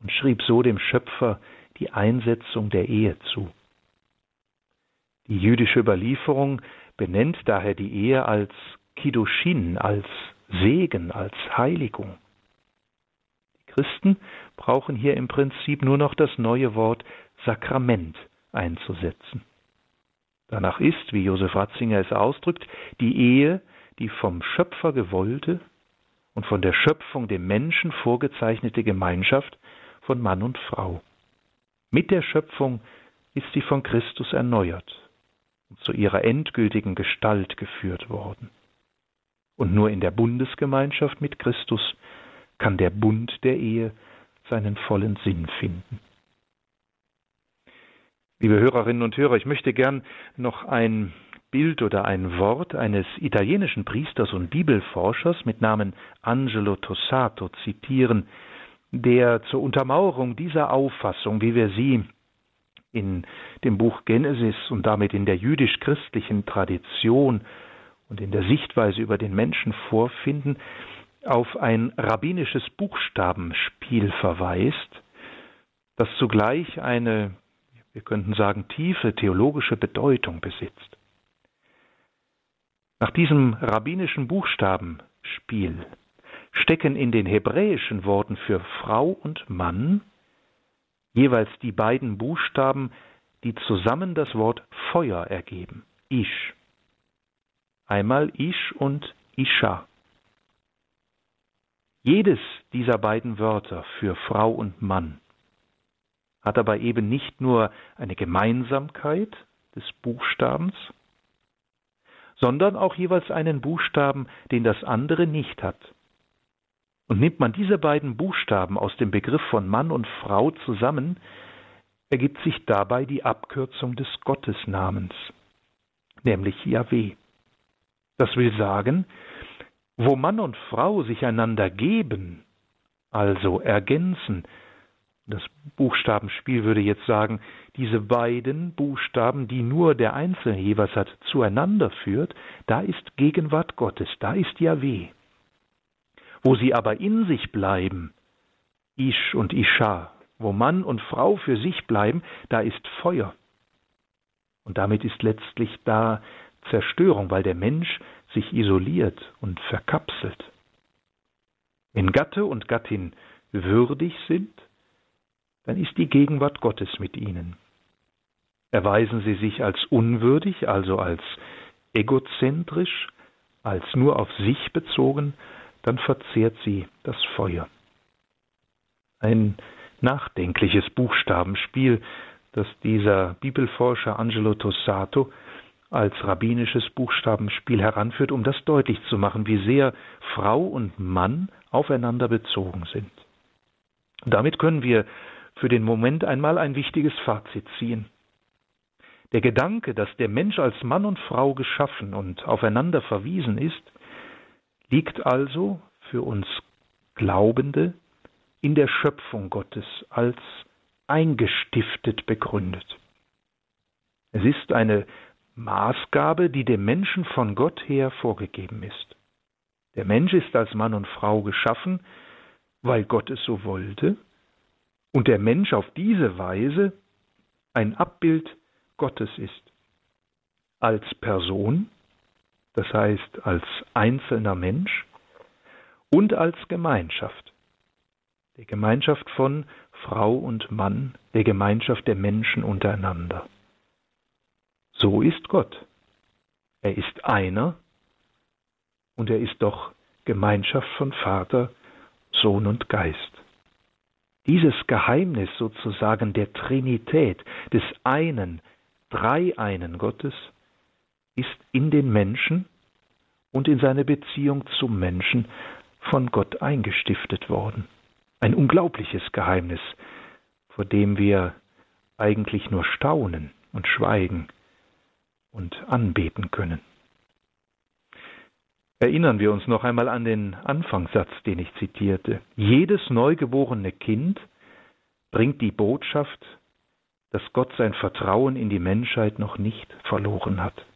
und schrieb so dem Schöpfer die Einsetzung der Ehe zu. Die jüdische Überlieferung benennt daher die Ehe als Kiddushin, als Segen, als Heiligung. Die Christen brauchen hier im Prinzip nur noch das neue Wort Sakrament einzusetzen. Danach ist, wie Josef Ratzinger es ausdrückt, die Ehe die vom Schöpfer gewollte und von der Schöpfung dem Menschen vorgezeichnete Gemeinschaft von Mann und Frau. Mit der Schöpfung ist sie von Christus erneuert und zu ihrer endgültigen Gestalt geführt worden. Und nur in der Bundesgemeinschaft mit Christus kann der Bund der Ehe seinen vollen Sinn finden. Liebe Hörerinnen und Hörer, ich möchte gern noch ein Bild oder ein Wort eines italienischen Priesters und Bibelforschers mit Namen Angelo Tossato zitieren, der zur Untermauerung dieser Auffassung, wie wir sie in dem Buch Genesis und damit in der jüdisch-christlichen Tradition und in der Sichtweise über den Menschen vorfinden, auf ein rabbinisches Buchstabenspiel verweist, das zugleich eine, wir könnten sagen, tiefe theologische Bedeutung besitzt. Nach diesem rabbinischen Buchstabenspiel stecken in den hebräischen Worten für Frau und Mann jeweils die beiden Buchstaben, die zusammen das Wort Feuer ergeben. Ish. Einmal Ish und Isha. Jedes dieser beiden Wörter für Frau und Mann hat aber eben nicht nur eine Gemeinsamkeit des Buchstabens, sondern auch jeweils einen Buchstaben, den das andere nicht hat. Und nimmt man diese beiden Buchstaben aus dem Begriff von Mann und Frau zusammen, ergibt sich dabei die Abkürzung des Gottesnamens, nämlich Yahweh. Das will sagen, wo Mann und Frau sich einander geben, also ergänzen, das Buchstabenspiel würde jetzt sagen, diese beiden Buchstaben, die nur der Einzelne jeweils hat, zueinander führt, da ist Gegenwart Gottes, da ist Yahweh. Wo sie aber in sich bleiben, Ish und Isha, wo Mann und Frau für sich bleiben, da ist Feuer. Und damit ist letztlich da Zerstörung, weil der Mensch sich isoliert und verkapselt. Wenn Gatte und Gattin würdig sind, dann ist die Gegenwart Gottes mit ihnen. Erweisen sie sich als unwürdig, also als egozentrisch, als nur auf sich bezogen, dann verzehrt sie das Feuer. Ein nachdenkliches Buchstabenspiel, das dieser Bibelforscher Angelo Tossato als rabbinisches Buchstabenspiel heranführt, um das deutlich zu machen, wie sehr Frau und Mann aufeinander bezogen sind. Damit können wir für den Moment einmal ein wichtiges Fazit ziehen. Der Gedanke, dass der Mensch als Mann und Frau geschaffen und aufeinander verwiesen ist, liegt also für uns Glaubende in der Schöpfung Gottes als eingestiftet begründet. Es ist eine Maßgabe, die dem Menschen von Gott her vorgegeben ist. Der Mensch ist als Mann und Frau geschaffen, weil Gott es so wollte und der Mensch auf diese Weise ein Abbild Gottes ist. Als Person, das heißt als einzelner Mensch und als Gemeinschaft. Der Gemeinschaft von Frau und Mann, der Gemeinschaft der Menschen untereinander. So ist Gott. Er ist einer und er ist doch Gemeinschaft von Vater, Sohn und Geist. Dieses Geheimnis sozusagen der Trinität, des einen, dreieinen Gottes, ist in den Menschen und in seine Beziehung zum Menschen von Gott eingestiftet worden. Ein unglaubliches Geheimnis, vor dem wir eigentlich nur staunen und schweigen und anbeten können. Erinnern wir uns noch einmal an den Anfangssatz, den ich zitierte. Jedes neugeborene Kind bringt die Botschaft, dass Gott sein Vertrauen in die Menschheit noch nicht verloren hat.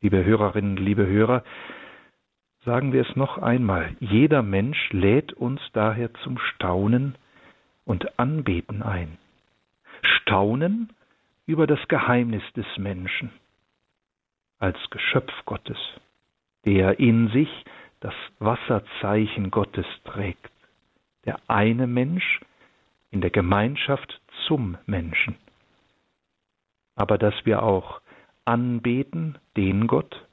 Liebe Hörerinnen, liebe Hörer, sagen wir es noch einmal, jeder Mensch lädt uns daher zum Staunen und Anbeten ein. Staunen über das Geheimnis des Menschen als Geschöpf Gottes, der in sich das Wasserzeichen Gottes trägt, der eine Mensch in der Gemeinschaft zum Menschen. Aber dass wir auch anbeten den Gott,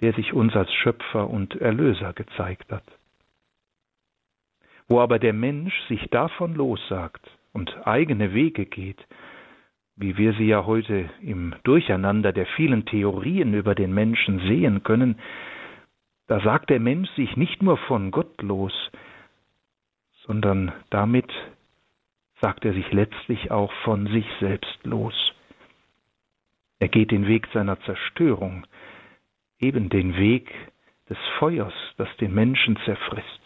der sich uns als Schöpfer und Erlöser gezeigt hat. Wo aber der Mensch sich davon lossagt und eigene Wege geht, wie wir sie ja heute im Durcheinander der vielen Theorien über den Menschen sehen können, da sagt der Mensch sich nicht nur von Gott los, sondern damit sagt er sich letztlich auch von sich selbst los. Er geht den Weg seiner Zerstörung, eben den Weg des Feuers, das den Menschen zerfrisst.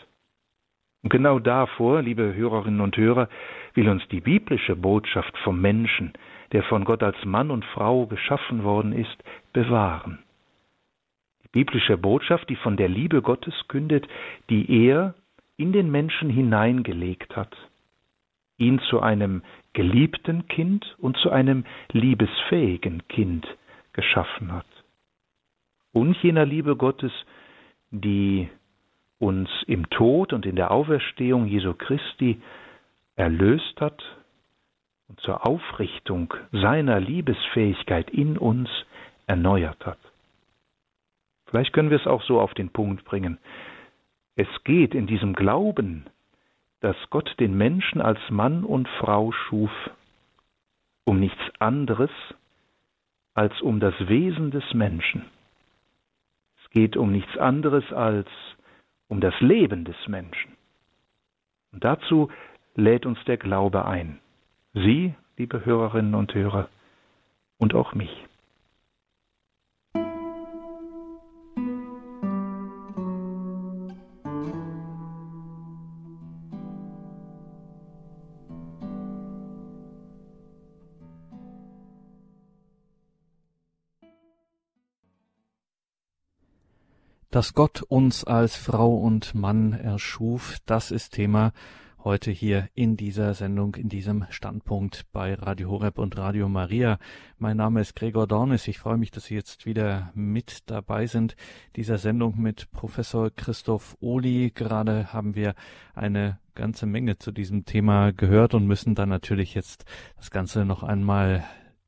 Und genau davor, liebe Hörerinnen und Hörer, will uns die biblische Botschaft vom Menschen, der von Gott als Mann und Frau geschaffen worden ist, bewahren. Die biblische Botschaft, die von der Liebe Gottes kündet, die er in den Menschen hineingelegt hat, ihn zu einem geliebten Kind und zu einem liebesfähigen Kind geschaffen hat und jener Liebe Gottes, die uns im Tod und in der Auferstehung Jesu Christi erlöst hat und zur Aufrichtung seiner Liebesfähigkeit in uns erneuert hat. Vielleicht können wir es auch so auf den Punkt bringen. Es geht in diesem Glauben, dass Gott den Menschen als Mann und Frau schuf, um nichts anderes als um das Wesen des Menschen geht um nichts anderes als um das Leben des Menschen. Und dazu lädt uns der Glaube ein. Sie, liebe Hörerinnen und Hörer, und auch mich. dass Gott uns als Frau und Mann erschuf, das ist Thema heute hier in dieser Sendung, in diesem Standpunkt bei Radio Horeb und Radio Maria. Mein Name ist Gregor Dornis. Ich freue mich, dass Sie jetzt wieder mit dabei sind. Dieser Sendung mit Professor Christoph Ohli. Gerade haben wir eine ganze Menge zu diesem Thema gehört und müssen dann natürlich jetzt das Ganze noch einmal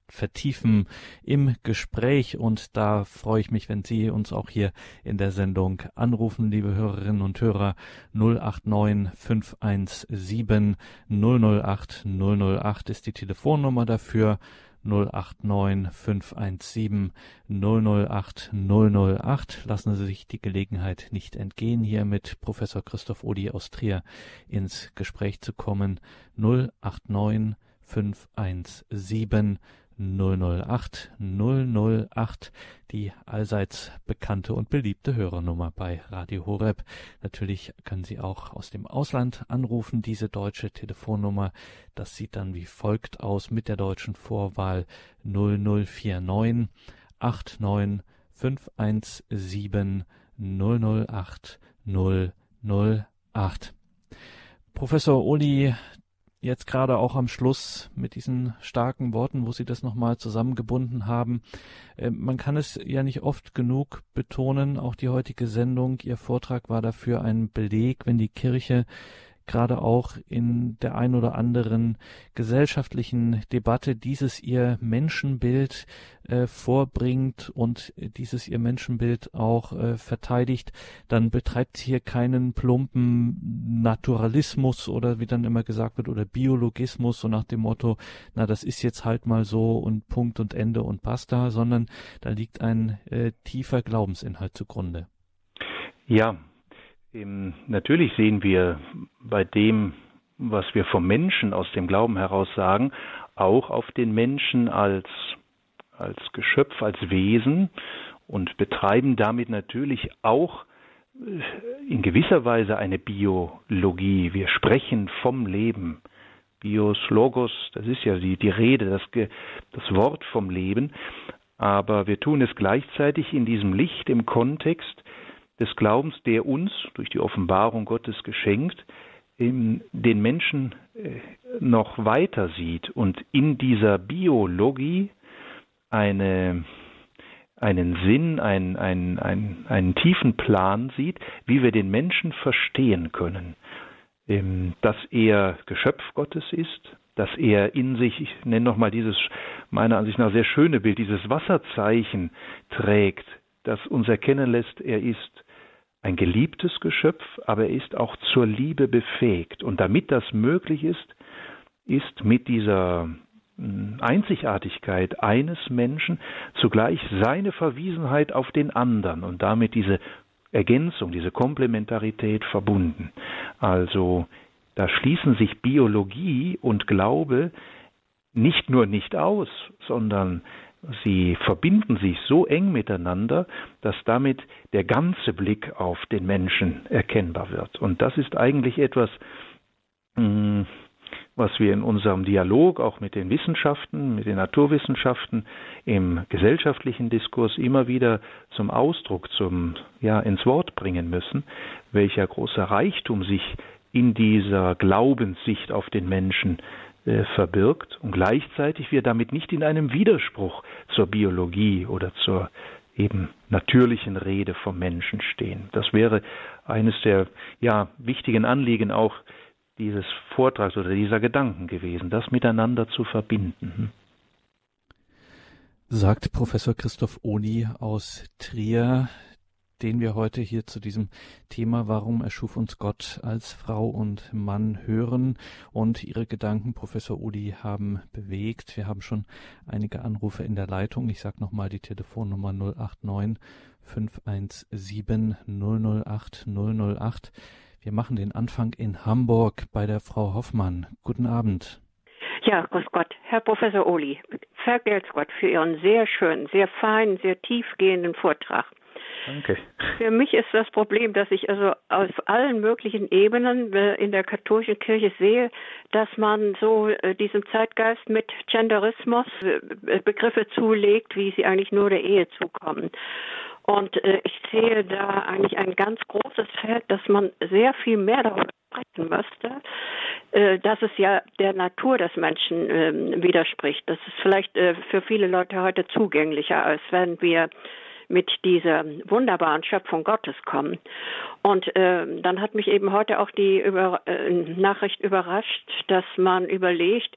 vertiefen im Gespräch und da freue ich mich, wenn Sie uns auch hier in der Sendung anrufen, liebe Hörerinnen und Hörer 089 517 008 008 ist die Telefonnummer dafür 089 517 008 008. Lassen Sie sich die Gelegenheit nicht entgehen, hier mit Professor Christoph Odi aus Trier ins Gespräch zu kommen. 089 517 008 008, die allseits bekannte und beliebte Hörernummer bei Radio Horeb. Natürlich können Sie auch aus dem Ausland anrufen, diese deutsche Telefonnummer. Das sieht dann wie folgt aus mit der deutschen Vorwahl 0049 89 517 008 008. Professor Uli, jetzt gerade auch am Schluss mit diesen starken Worten, wo Sie das nochmal zusammengebunden haben. Äh, man kann es ja nicht oft genug betonen, auch die heutige Sendung, Ihr Vortrag war dafür ein Beleg, wenn die Kirche gerade auch in der ein oder anderen gesellschaftlichen Debatte dieses ihr Menschenbild äh, vorbringt und dieses ihr Menschenbild auch äh, verteidigt, dann betreibt sie hier keinen plumpen Naturalismus oder wie dann immer gesagt wird oder Biologismus, so nach dem Motto, na das ist jetzt halt mal so und Punkt und Ende und basta, sondern da liegt ein äh, tiefer Glaubensinhalt zugrunde. Ja, natürlich sehen wir bei dem, was wir vom Menschen aus dem Glauben heraus sagen, auch auf den Menschen als, als Geschöpf, als Wesen und betreiben damit natürlich auch äh, in gewisser Weise eine Biologie. Wir sprechen vom Leben. Bios, Logos, das ist ja die, die Rede, das, das Wort vom Leben. Aber wir tun es gleichzeitig in diesem Licht, im Kontext des Glaubens, der uns durch die Offenbarung Gottes geschenkt, den Menschen äh, noch weiter sieht und in dieser Biologie eine, einen Sinn, einen, einen, einen, einen tiefen Plan sieht, wie wir den Menschen verstehen können. Ähm, dass er Geschöpf Gottes ist, dass er in sich, ich nenne nochmal dieses meiner Ansicht nach sehr schöne Bild, dieses Wasserzeichen trägt, das uns erkennen lässt, er ist ein geliebtes Geschöpf, aber er ist auch zur Liebe befähigt. Und damit das möglich ist, ist mit dieser hm, Einzigartigkeit eines Menschen zugleich seine Verwiesenheit auf den anderen und damit diese Ergänzung, diese Komplementarität verbunden. Also da schließen sich Biologie und Glaube nicht nur nicht aus, sondern sie verbinden sich so eng miteinander, dass damit der ganze Blick auf den Menschen erkennbar wird. Und das ist eigentlich etwas, hm, was wir in unserem Dialog auch mit den Wissenschaften, mit den Naturwissenschaften im gesellschaftlichen Diskurs immer wieder zum Ausdruck, zum ja ins Wort bringen müssen, welcher großer Reichtum sich in dieser Glaubenssicht auf den Menschen äh, verbirgt und gleichzeitig wir damit nicht in einem Widerspruch zur Biologie oder zur eben natürlichen Rede vom Menschen stehen. Das wäre eines der ja wichtigen Anliegen auch dieses Vortrags oder dieser Gedanken gewesen, das miteinander zu verbinden. Hm? Sagt Professor Christoph Oni aus Trier, den wir heute hier zu diesem Thema Warum erschuf uns Gott als Frau und Mann hören und Ihre Gedanken, Professor Udi, haben bewegt. Wir haben schon einige Anrufe in der Leitung. Ich sage nochmal die Telefonnummer 089 517 008 008. Wir machen den Anfang in Hamburg bei der Frau Hoffmann. Guten Abend. Ja, grüß Gott. Herr Professor Oli, vergelt's Gott für Ihren sehr schönen, sehr feinen, sehr tiefgehenden Vortrag. Danke. Für mich ist das Problem, dass ich also auf allen möglichen Ebenen äh, in der katholischen Kirche sehe, dass man so äh, diesem Zeitgeist mit Genderismus äh, Begriffe zulegt, wie sie eigentlich nur der Ehe zukommen. Und ich sehe da eigentlich ein ganz großes Feld, dass man sehr viel mehr darüber sprechen müsste, dass es ja der Natur des Menschen äh, widerspricht. Das ist vielleicht für viele Leute heute zugänglicher, als wenn wir mit dieser wunderbaren Schöpfung Gottes kommen. Und äh, dann hat mich eben heute auch die Über äh, Nachricht überrascht, dass man überlegt,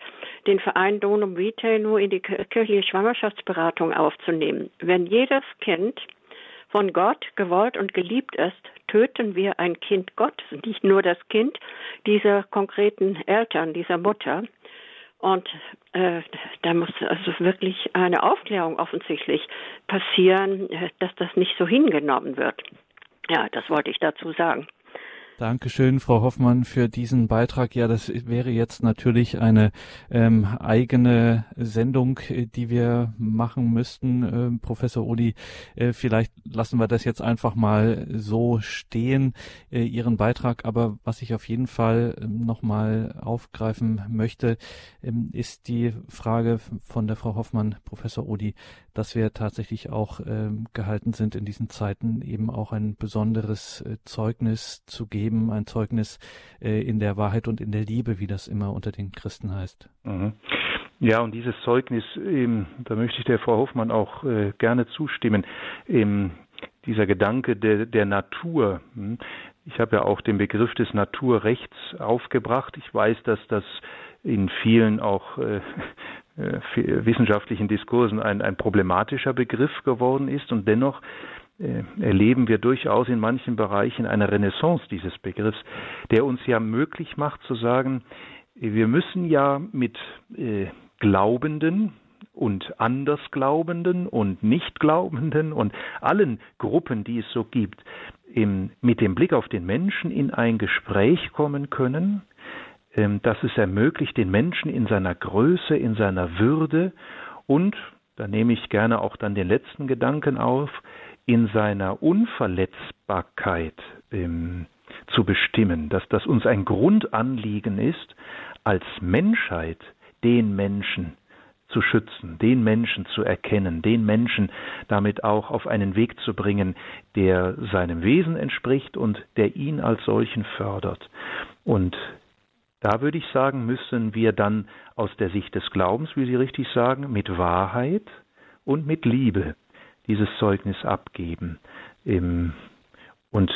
den Verein Donum Vitae nur in die kirchliche Schwangerschaftsberatung aufzunehmen. Wenn jedes Kind von Gott gewollt und geliebt ist, töten wir ein Kind Gottes, nicht nur das Kind dieser konkreten Eltern, dieser Mutter. Und äh, da muss also wirklich eine Aufklärung offensichtlich passieren, äh, dass das nicht so hingenommen wird. Ja, das wollte ich dazu sagen. Dankeschön, Frau Hoffmann, für diesen Beitrag. Ja, das wäre jetzt natürlich eine ähm, eigene Sendung, äh, die wir machen müssten. Ähm, Professor Uli, äh, vielleicht lassen wir das jetzt einfach mal so stehen, äh, Ihren Beitrag. Aber was ich auf jeden Fall ähm, nochmal aufgreifen möchte, ähm, ist die Frage von der Frau Hoffmann, Professor Uli, dass wir tatsächlich auch ähm, gehalten sind, in diesen Zeiten eben auch ein besonderes äh, Zeugnis zu geben ein Zeugnis äh, in der Wahrheit und in der Liebe, wie das immer unter den Christen heißt. Mhm. Ja, und dieses Zeugnis, ähm, da möchte ich der Frau Hoffmann auch äh, gerne zustimmen. Ähm, dieser Gedanke der, der Natur. Hm? Ich habe ja auch den Begriff des Naturrechts aufgebracht. Ich weiß, dass das in vielen auch äh wissenschaftlichen Diskursen ein, ein problematischer Begriff geworden ist und dennoch äh, erleben wir durchaus in manchen Bereichen eine Renaissance dieses Begriffs, der uns ja möglich macht zu sagen, wir müssen ja mit äh, Glaubenden und Andersglaubenden und Nichtglaubenden und allen Gruppen, die es so gibt, im, mit dem Blick auf den Menschen in ein Gespräch kommen können, dass es ermöglicht, den Menschen in seiner Größe, in seiner Würde und, da nehme ich gerne auch dann den letzten Gedanken auf, in seiner Unverletzbarkeit ähm, zu bestimmen, dass das uns ein Grundanliegen ist, als Menschheit den Menschen zu schützen, den Menschen zu erkennen, den Menschen damit auch auf einen Weg zu bringen, der seinem Wesen entspricht und der ihn als solchen fördert. Und da würde ich sagen, müssen wir dann aus der Sicht des Glaubens, wie Sie richtig sagen, mit Wahrheit und mit Liebe dieses Zeugnis abgeben. Und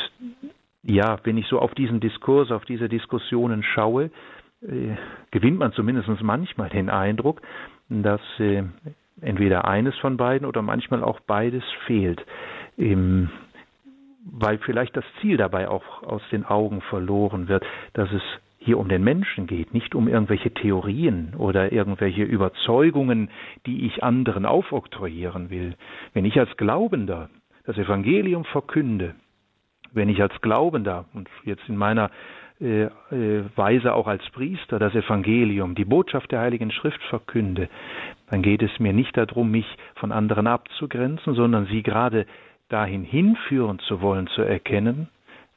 ja, wenn ich so auf diesen Diskurs, auf diese Diskussionen schaue, äh, gewinnt man zumindest manchmal den Eindruck, dass äh, entweder eines von beiden oder manchmal auch beides fehlt, weil vielleicht das Ziel dabei auch aus den Augen verloren wird, dass es hier um den Menschen geht, nicht um irgendwelche Theorien oder irgendwelche Überzeugungen, die ich anderen aufoktroyieren will. Wenn ich als Glaubender das Evangelium verkünde, wenn ich als Glaubender und jetzt in meiner äh, äh, Weise auch als Priester das Evangelium, die Botschaft der Heiligen Schrift verkünde, dann geht es mir nicht darum, mich von anderen abzugrenzen, sondern sie gerade dahin hinführen zu wollen, zu erkennen,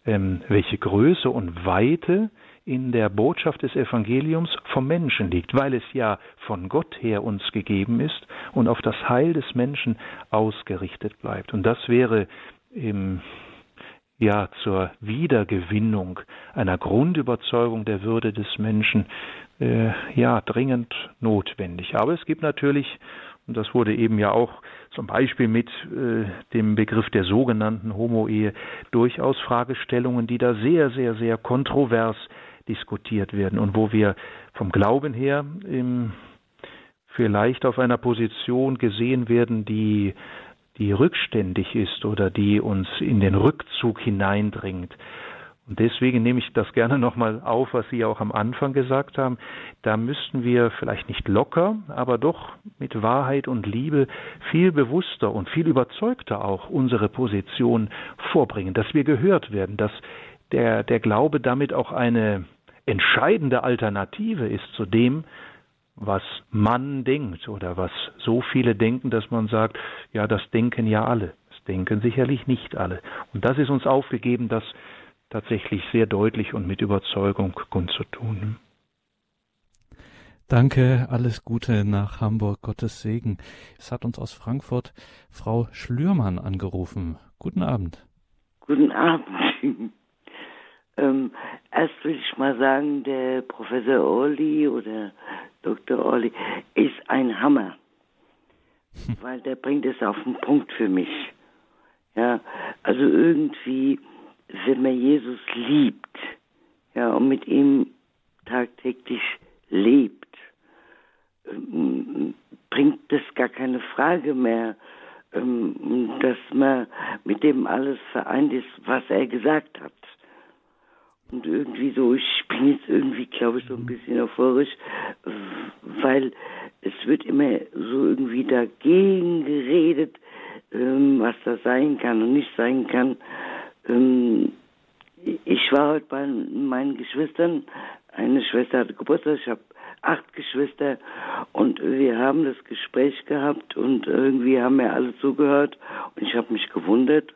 ähm, welche Größe und Weite in der Botschaft des Evangeliums vom Menschen liegt, weil es ja von Gott her uns gegeben ist und auf das Heil des Menschen ausgerichtet bleibt. Und das wäre im ja zur Wiedergewinnung einer Grundüberzeugung der Würde des Menschen äh, ja dringend notwendig. Aber es gibt natürlich, und das wurde eben ja auch zum Beispiel mit äh, dem Begriff der sogenannten Homo-Ehe durchaus Fragestellungen, die da sehr, sehr, sehr kontrovers diskutiert werden und wo wir vom Glauben her im, vielleicht auf einer Position gesehen werden, die die rückständig ist oder die uns in den Rückzug hineindringt. Und deswegen nehme ich das gerne nochmal auf, was Sie auch am Anfang gesagt haben. Da müssten wir vielleicht nicht locker, aber doch mit Wahrheit und Liebe viel bewusster und viel überzeugter auch unsere Position vorbringen, dass wir gehört werden, dass der, der Glaube damit auch eine entscheidende Alternative ist zu dem, was man denkt oder was so viele denken, dass man sagt, ja, das denken ja alle. Das denken sicherlich nicht alle. Und das ist uns aufgegeben, das tatsächlich sehr deutlich und mit Überzeugung kundzutun. Danke, alles Gute nach Hamburg, Gottes Segen. Es hat uns aus Frankfurt Frau Schlürmann angerufen. Guten Abend. Guten Abend. Ähm, erst will ich mal sagen, der Professor Orli oder Dr. Orli, ist ein Hammer. Weil der bringt es auf den Punkt für mich. Ja, also irgendwie, wenn man Jesus liebt, ja, und mit ihm tagtäglich lebt, ähm, bringt das gar keine Frage mehr, ähm, dass man mit dem alles vereint ist, was er gesagt hat. Und irgendwie so, ich bin jetzt irgendwie, glaube ich, so ein bisschen euphorisch, weil es wird immer so irgendwie dagegen geredet, ähm, was da sein kann und nicht sein kann. Ähm, ich war heute bei meinen Geschwistern, eine Schwester hatte Geburtstag, ich habe acht Geschwister und wir haben das Gespräch gehabt und irgendwie haben wir alle zugehört und ich habe mich gewundert,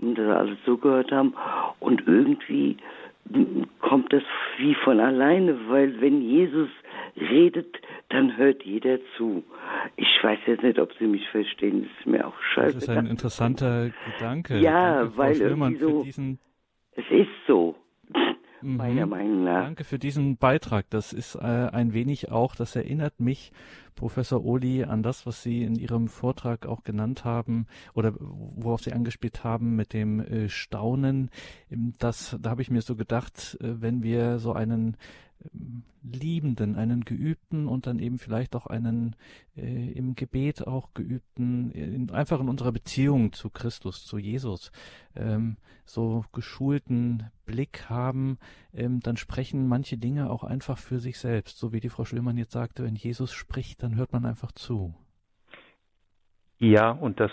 dass wir alle zugehört haben und irgendwie kommt das wie von alleine, weil wenn Jesus redet, dann hört jeder zu. Ich weiß jetzt nicht, ob Sie mich verstehen, das ist mir auch scheiße. Das ist ein interessanter Gedanke. Ja, Danke, weil irgendwie so, es ist so. Mhm. Meiner Meinung nach. Danke für diesen Beitrag. Das ist äh, ein wenig auch, das erinnert mich, Professor Oli, an das, was Sie in Ihrem Vortrag auch genannt haben oder worauf Sie angespielt haben mit dem äh, Staunen. Das, da habe ich mir so gedacht, äh, wenn wir so einen Liebenden, einen Geübten und dann eben vielleicht auch einen äh, im Gebet auch Geübten, in, einfach in unserer Beziehung zu Christus, zu Jesus, ähm, so geschulten Blick haben, ähm, dann sprechen manche Dinge auch einfach für sich selbst. So wie die Frau Schlömann jetzt sagte, wenn Jesus spricht, dann hört man einfach zu. Ja, und das,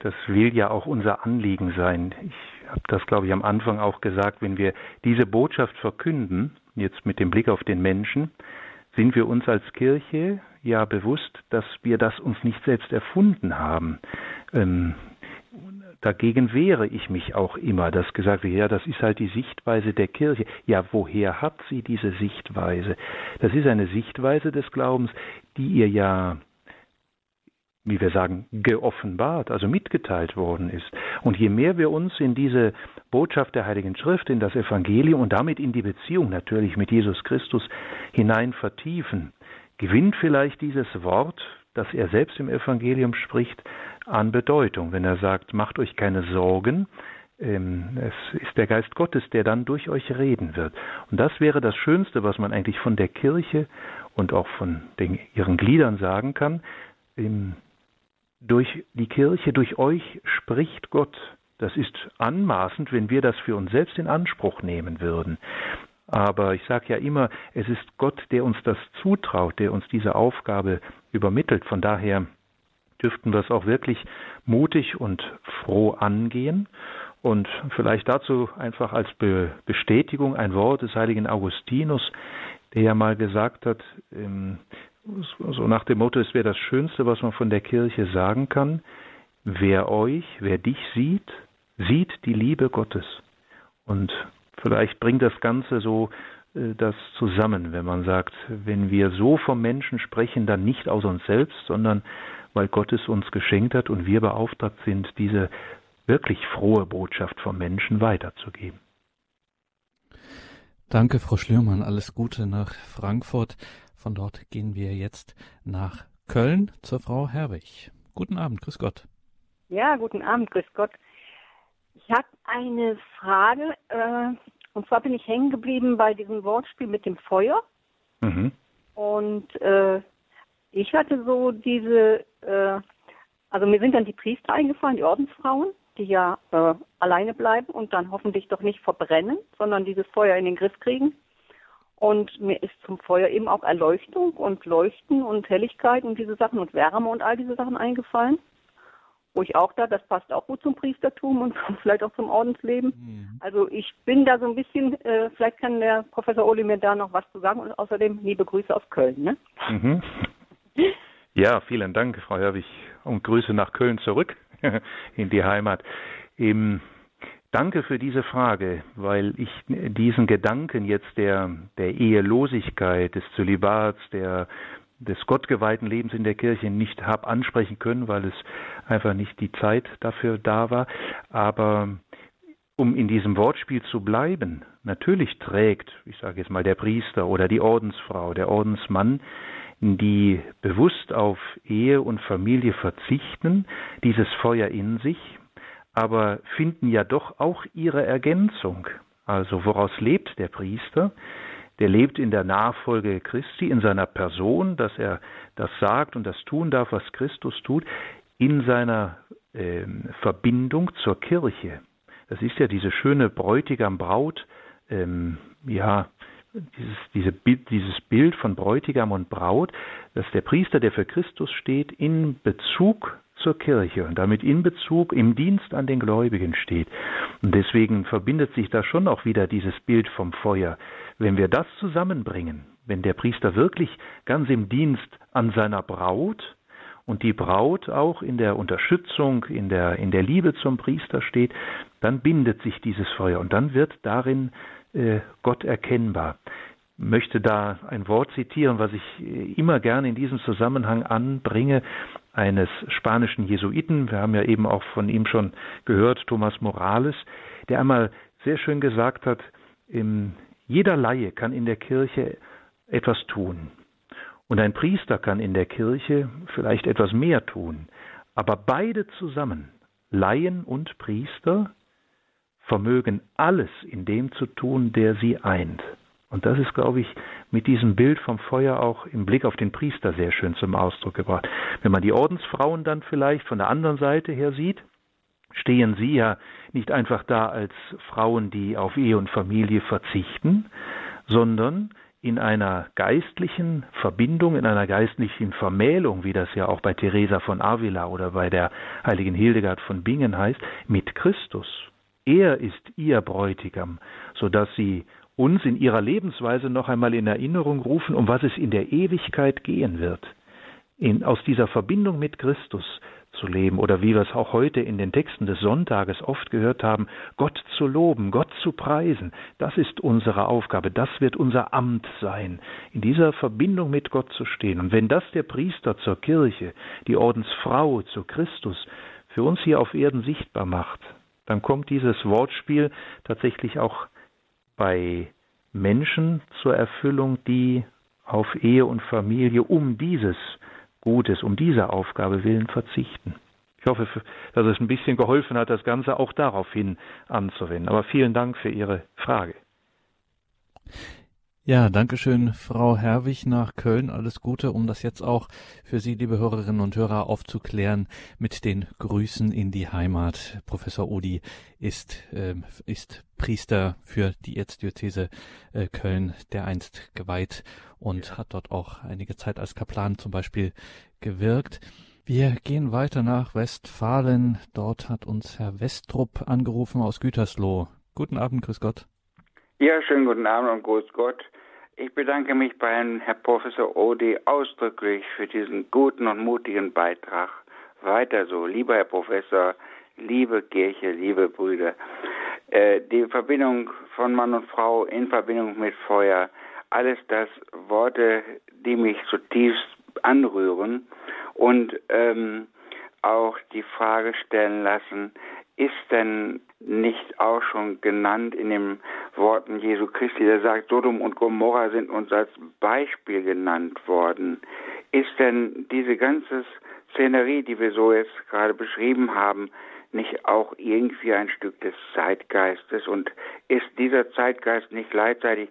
das will ja auch unser Anliegen sein. Ich habe das, glaube ich, am Anfang auch gesagt, wenn wir diese Botschaft verkünden, jetzt mit dem Blick auf den Menschen, sind wir uns als Kirche ja bewusst, dass wir das uns nicht selbst erfunden haben. Ähm, dagegen wehre ich mich auch immer, dass gesagt wird, ja, das ist halt die Sichtweise der Kirche. Ja, woher hat sie diese Sichtweise? Das ist eine Sichtweise des Glaubens, die ihr ja wie wir sagen, geoffenbart, also mitgeteilt worden ist. Und je mehr wir uns in diese Botschaft der Heiligen Schrift, in das Evangelium und damit in die Beziehung natürlich mit Jesus Christus hinein vertiefen, gewinnt vielleicht dieses Wort, das er selbst im Evangelium spricht, an Bedeutung, wenn er sagt, macht euch keine Sorgen, ähm, es ist der Geist Gottes, der dann durch euch reden wird. Und das wäre das Schönste, was man eigentlich von der Kirche und auch von den, ihren Gliedern sagen kann. Durch die Kirche, durch euch spricht Gott. Das ist anmaßend, wenn wir das für uns selbst in Anspruch nehmen würden. Aber ich sage ja immer, es ist Gott, der uns das zutraut, der uns diese Aufgabe übermittelt. Von daher dürften wir es auch wirklich mutig und froh angehen. Und vielleicht dazu einfach als Be Bestätigung ein Wort des heiligen Augustinus, der ja mal gesagt hat, ähm, so nach dem Motto, es wäre das Schönste, was man von der Kirche sagen kann, wer euch, wer dich sieht, sieht die Liebe Gottes. Und vielleicht bringt das Ganze so äh, das zusammen, wenn man sagt, wenn wir so vom Menschen sprechen, dann nicht aus uns selbst, sondern weil Gott es uns geschenkt hat und wir beauftragt sind, diese wirklich frohe Botschaft vom Menschen weiterzugeben. Danke, Frau Schlürmann. Alles Gute nach Frankfurt. Von dort gehen wir jetzt nach Köln zur Frau Herwig. Guten Abend, grüß Gott. Ja, guten Abend, grüß Gott. Ich habe eine Frage, äh, und zwar bin ich hängen geblieben bei diesem Wortspiel mit dem Feuer. Mhm. Und äh, ich hatte so diese, äh, also mir sind dann die Priester eingefallen, die Ordensfrauen, die ja äh, alleine bleiben und dann hoffentlich doch nicht verbrennen, sondern dieses Feuer in den Griff kriegen. Und mir ist zum Feuer eben auch Erleuchtung und Leuchten und Helligkeit und diese Sachen und Wärme und all diese Sachen eingefallen. Wo ich auch da, das passt auch gut zum Priestertum und vielleicht auch zum Ordensleben. Mhm. Also ich bin da so ein bisschen, äh, vielleicht kann der Professor Oli mir da noch was zu sagen und außerdem liebe Grüße aus Köln. Ne? Mhm. Ja, vielen Dank, Frau Herwig, und Grüße nach Köln zurück in die Heimat. Ähm, danke für diese Frage, weil ich diesen Gedanken jetzt der, der Ehelosigkeit, des Zölibats, der, des gottgeweihten Lebens in der Kirche nicht habe ansprechen können, weil es einfach nicht die Zeit dafür da war. Aber um in diesem Wortspiel zu bleiben, natürlich trägt, ich sage jetzt mal, der Priester oder die Ordensfrau, der Ordensmann die bewusst auf Ehe und Familie verzichten, dieses Feuer in sich, aber finden ja doch auch ihre Ergänzung. Also woraus lebt der Priester? Der lebt in der Nachfolge Christi, in seiner Person, dass er das sagt und das tun darf, was Christus tut, in seiner äh, Verbindung zur Kirche. Das ist ja diese schöne Bräutigam-Braut, ähm, ja, dieses, diese, dieses Bild von Bräutigam und Braut, dass der Priester, der für Christus steht, in Bezug zur Kirche und damit in Bezug im Dienst an den Gläubigen steht. Und deswegen verbindet sich da schon auch wieder dieses Bild vom Feuer. Wenn wir das zusammenbringen, wenn der Priester wirklich ganz im Dienst an seiner Braut und die Braut auch in der Unterstützung, in der, in der Liebe zum Priester steht, dann bindet sich dieses Feuer und dann wird darin äh, Gott erkennbar. Möchte da ein Wort zitieren, was ich äh, immer gerne in diesem Zusammenhang anbringe, eines spanischen Jesuiten. Wir haben ja eben auch von ihm schon gehört, Thomas Morales, der einmal sehr schön gesagt hat, jeder Laie kann in der Kirche etwas tun. Und ein Priester kann in der Kirche vielleicht etwas mehr tun. Aber beide zusammen, Laien und Priester, vermögen alles in dem zu tun, der sie eint. Und das ist, glaube ich, mit diesem Bild vom Feuer auch im Blick auf den Priester sehr schön zum Ausdruck gebracht. Wenn man die Ordensfrauen dann vielleicht von der anderen Seite her sieht, stehen sie ja nicht einfach da als Frauen, die auf Ehe und Familie verzichten, sondern in einer geistlichen Verbindung, in einer geistlichen Vermählung, wie das ja auch bei Teresa von Avila oder bei der heiligen Hildegard von Bingen heißt, mit Christus. Er ist ihr Bräutigam, so dass sie uns in ihrer Lebensweise noch einmal in Erinnerung rufen, um was es in der Ewigkeit gehen wird. In, aus dieser Verbindung mit Christus zu leben oder wie wir es auch heute in den Texten des Sonntages oft gehört haben, Gott zu loben, Gott zu preisen, das ist unsere Aufgabe, das wird unser Amt sein, in dieser Verbindung mit Gott zu stehen. Und wenn das der Priester zur Kirche, die Ordensfrau zu Christus für uns hier auf Erden sichtbar macht, dann kommt dieses Wortspiel tatsächlich auch bei Menschen zur Erfüllung, die auf Ehe und Familie um dieses Gutes, um diese Aufgabe willen verzichten. Ich hoffe, dass es ein bisschen geholfen hat, das Ganze auch daraufhin anzuwenden. Aber vielen Dank für Ihre Frage. Ja, Dankeschön, Frau Herwig nach Köln. Alles Gute, um das jetzt auch für Sie, liebe Hörerinnen und Hörer, aufzuklären mit den Grüßen in die Heimat. Professor Odi ist, äh, ist Priester für die Erzdiözese äh, Köln, der einst geweiht und ja. hat dort auch einige Zeit als Kaplan zum Beispiel gewirkt. Wir gehen weiter nach Westfalen. Dort hat uns Herr Westrup angerufen aus Gütersloh. Guten Abend, grüß Gott. Ja, schönen guten Abend und grüß Gott. Ich bedanke mich bei Herrn Herr Professor Odi ausdrücklich für diesen guten und mutigen Beitrag. Weiter so, lieber Herr Professor, liebe Kirche, liebe Brüder. Äh, die Verbindung von Mann und Frau in Verbindung mit Feuer, alles das Worte, die mich zutiefst anrühren und ähm, auch die Frage stellen lassen, ist denn nicht auch schon genannt in den Worten Jesu Christi, der sagt, Sodom und Gomorra sind uns als Beispiel genannt worden. Ist denn diese ganze Szenerie, die wir so jetzt gerade beschrieben haben, nicht auch irgendwie ein Stück des Zeitgeistes? Und ist dieser Zeitgeist nicht gleichzeitig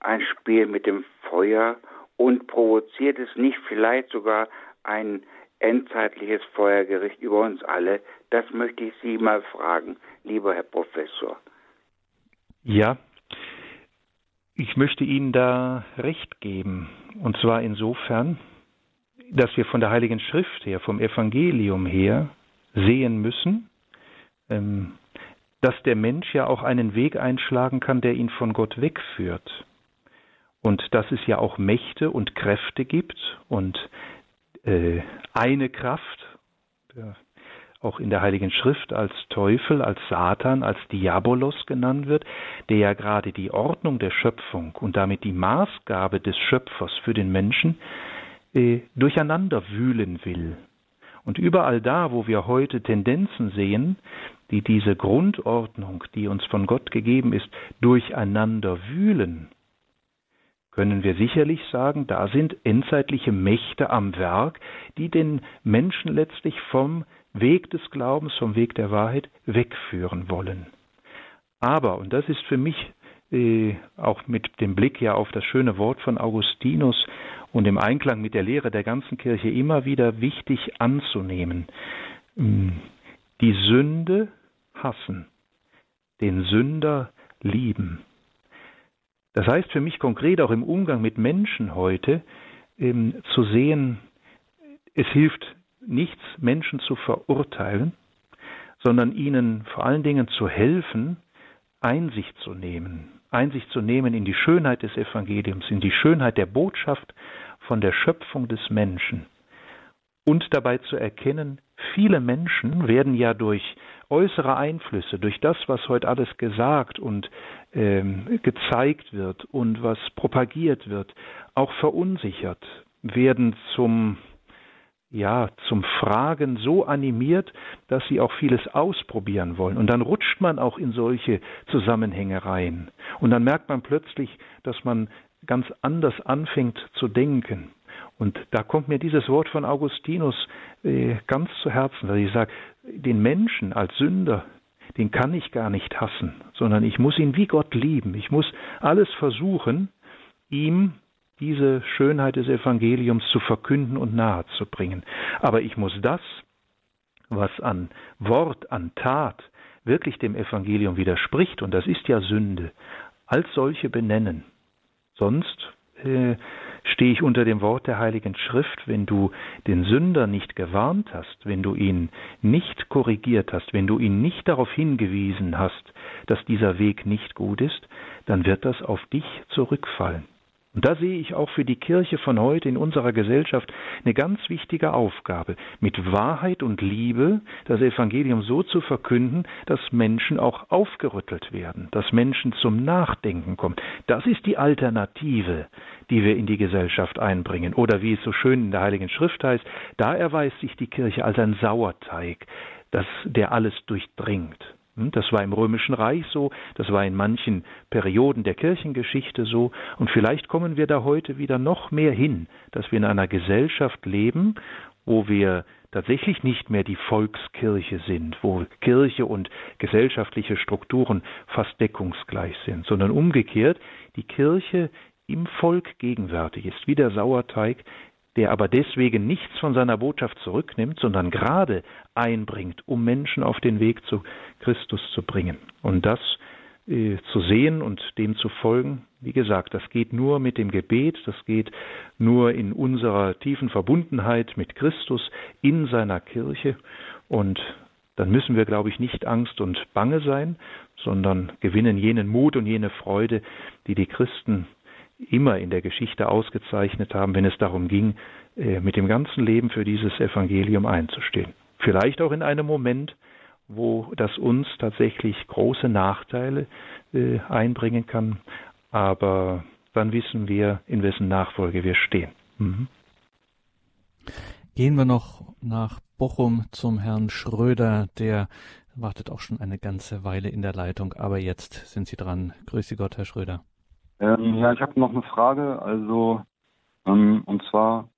ein Spiel mit dem Feuer und provoziert es nicht vielleicht sogar ein endzeitliches Feuergericht über uns alle? Das möchte ich Sie mal fragen, lieber Herr Professor. Ja, ich möchte Ihnen da recht geben. Und zwar insofern, dass wir von der Heiligen Schrift her, vom Evangelium her sehen müssen, ähm, dass der Mensch ja auch einen Weg einschlagen kann, der ihn von Gott wegführt. Und dass es ja auch Mächte und Kräfte gibt und äh, eine Kraft, auch in der Heiligen Schrift als Teufel, als Satan, als Diabolos genannt wird, der ja gerade die Ordnung der Schöpfung und damit die Maßgabe des Schöpfers für den Menschen äh, durcheinander wühlen will. Und überall da, wo wir heute Tendenzen sehen, die diese Grundordnung, die uns von Gott gegeben ist, durcheinander wühlen, können wir sicherlich sagen, da sind endzeitliche Mächte am Werk, die den Menschen letztlich vom Weg des Glaubens, vom Weg der Wahrheit wegführen wollen. Aber, und das ist für mich äh, auch mit dem Blick ja auf das schöne Wort von Augustinus und im Einklang mit der Lehre der ganzen Kirche immer wieder wichtig anzunehmen, hm, die Sünde hassen, den Sünder lieben. Das heißt für mich konkret auch im Umgang mit Menschen heute ähm, zu sehen, es hilft nichts, Menschen zu verurteilen, sondern ihnen vor allen Dingen zu helfen, Einsicht zu nehmen, Einsicht zu nehmen in die Schönheit des Evangeliums, in die Schönheit der Botschaft von der Schöpfung des Menschen. Und dabei zu erkennen, viele Menschen werden ja durch äußere Einflüsse, durch das, was heute alles gesagt und ähm, gezeigt wird und was propagiert wird, auch verunsichert, werden zum ja, zum Fragen so animiert, dass sie auch vieles ausprobieren wollen. Und dann rutscht man auch in solche Zusammenhänge rein. Und dann merkt man plötzlich, dass man ganz anders anfängt zu denken. Und da kommt mir dieses Wort von Augustinus äh, ganz zu Herzen, weil ich sage, den Menschen als Sünder, den kann ich gar nicht hassen, sondern ich muss ihn wie Gott lieben. Ich muss alles versuchen, ihm diese Schönheit des Evangeliums zu verkünden und nahezubringen. Aber ich muss das, was an Wort, an Tat wirklich dem Evangelium widerspricht, und das ist ja Sünde, als solche benennen. Sonst äh, Stehe ich unter dem Wort der Heiligen Schrift, wenn du den Sünder nicht gewarnt hast, wenn du ihn nicht korrigiert hast, wenn du ihn nicht darauf hingewiesen hast, dass dieser Weg nicht gut ist, dann wird das auf dich zurückfallen. Und da sehe ich auch für die Kirche von heute in unserer Gesellschaft eine ganz wichtige Aufgabe, mit Wahrheit und Liebe das Evangelium so zu verkünden, dass Menschen auch aufgerüttelt werden, dass Menschen zum Nachdenken kommen. Das ist die Alternative, die wir in die Gesellschaft einbringen. Oder wie es so schön in der Heiligen Schrift heißt, da erweist sich die Kirche als ein Sauerteig, das, der alles durchdringt. Hm, das war im Römischen Reich so, das war in manchen Perioden der Kirchengeschichte so, und vielleicht kommen wir da heute wieder noch mehr hin, dass wir in einer Gesellschaft leben, wo wir tatsächlich nicht mehr die Volkskirche sind, wo Kirche und gesellschaftliche Strukturen fast deckungsgleich sind, sondern umgekehrt die Kirche im Volk gegenwärtig ist, wie der Sauerteig der aber deswegen nichts von seiner Botschaft zurücknimmt, sondern gerade einbringt, um Menschen auf den Weg zu Christus zu bringen. Und das äh, zu sehen und dem zu folgen, wie gesagt, das geht nur mit dem Gebet, das geht nur in unserer tiefen Verbundenheit mit Christus in seiner Kirche und dann müssen wir, glaube ich, nicht Angst und Bange sein, sondern gewinnen jenen Mut und jene Freude, die die Christen immer in der Geschichte ausgezeichnet haben, wenn es darum ging, äh, mit dem ganzen Leben für dieses Evangelium einzustehen. Vielleicht auch in einem Moment, wo das uns tatsächlich große Nachteile äh, einbringen kann, aber dann wissen wir, in wessen Nachfolge wir stehen. Mhm. Gehen wir noch nach Bochum zum Herrn Schröder, der wartet auch schon eine ganze Weile in der Leitung, aber jetzt sind Sie dran. Grüße Gott, Herr Schröder. Ähm, ja, ich habe noch eine Frage. Also, ähm, und zwar,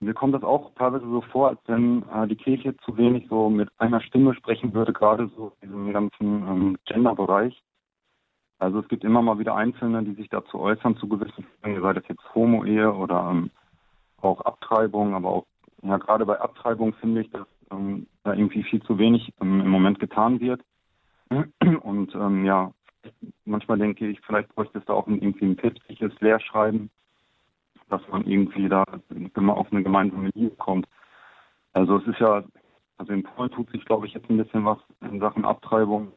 mir kommt das auch teilweise so vor, als wenn äh, die Kirche zu wenig so mit einer Stimme sprechen würde, gerade so in diesem ganzen ähm, Gender-Bereich. Also es gibt immer mal wieder Einzelne, die sich dazu äußern, zu gewissen Dingen, sei das jetzt Homo-Ehe oder ähm, auch Abtreibung, aber auch, ja, gerade bei Abtreibung finde ich, dass ähm, da irgendwie viel zu wenig ähm, im Moment getan wird. Und ähm, ja, manchmal denke ich, vielleicht bräuchte es da auch irgendwie ein päpstliches Lehrschreiben, dass man irgendwie da auf eine gemeinsame Linie kommt. Also es ist ja, also in Polen tut sich, glaube ich, jetzt ein bisschen was in Sachen Abtreibung.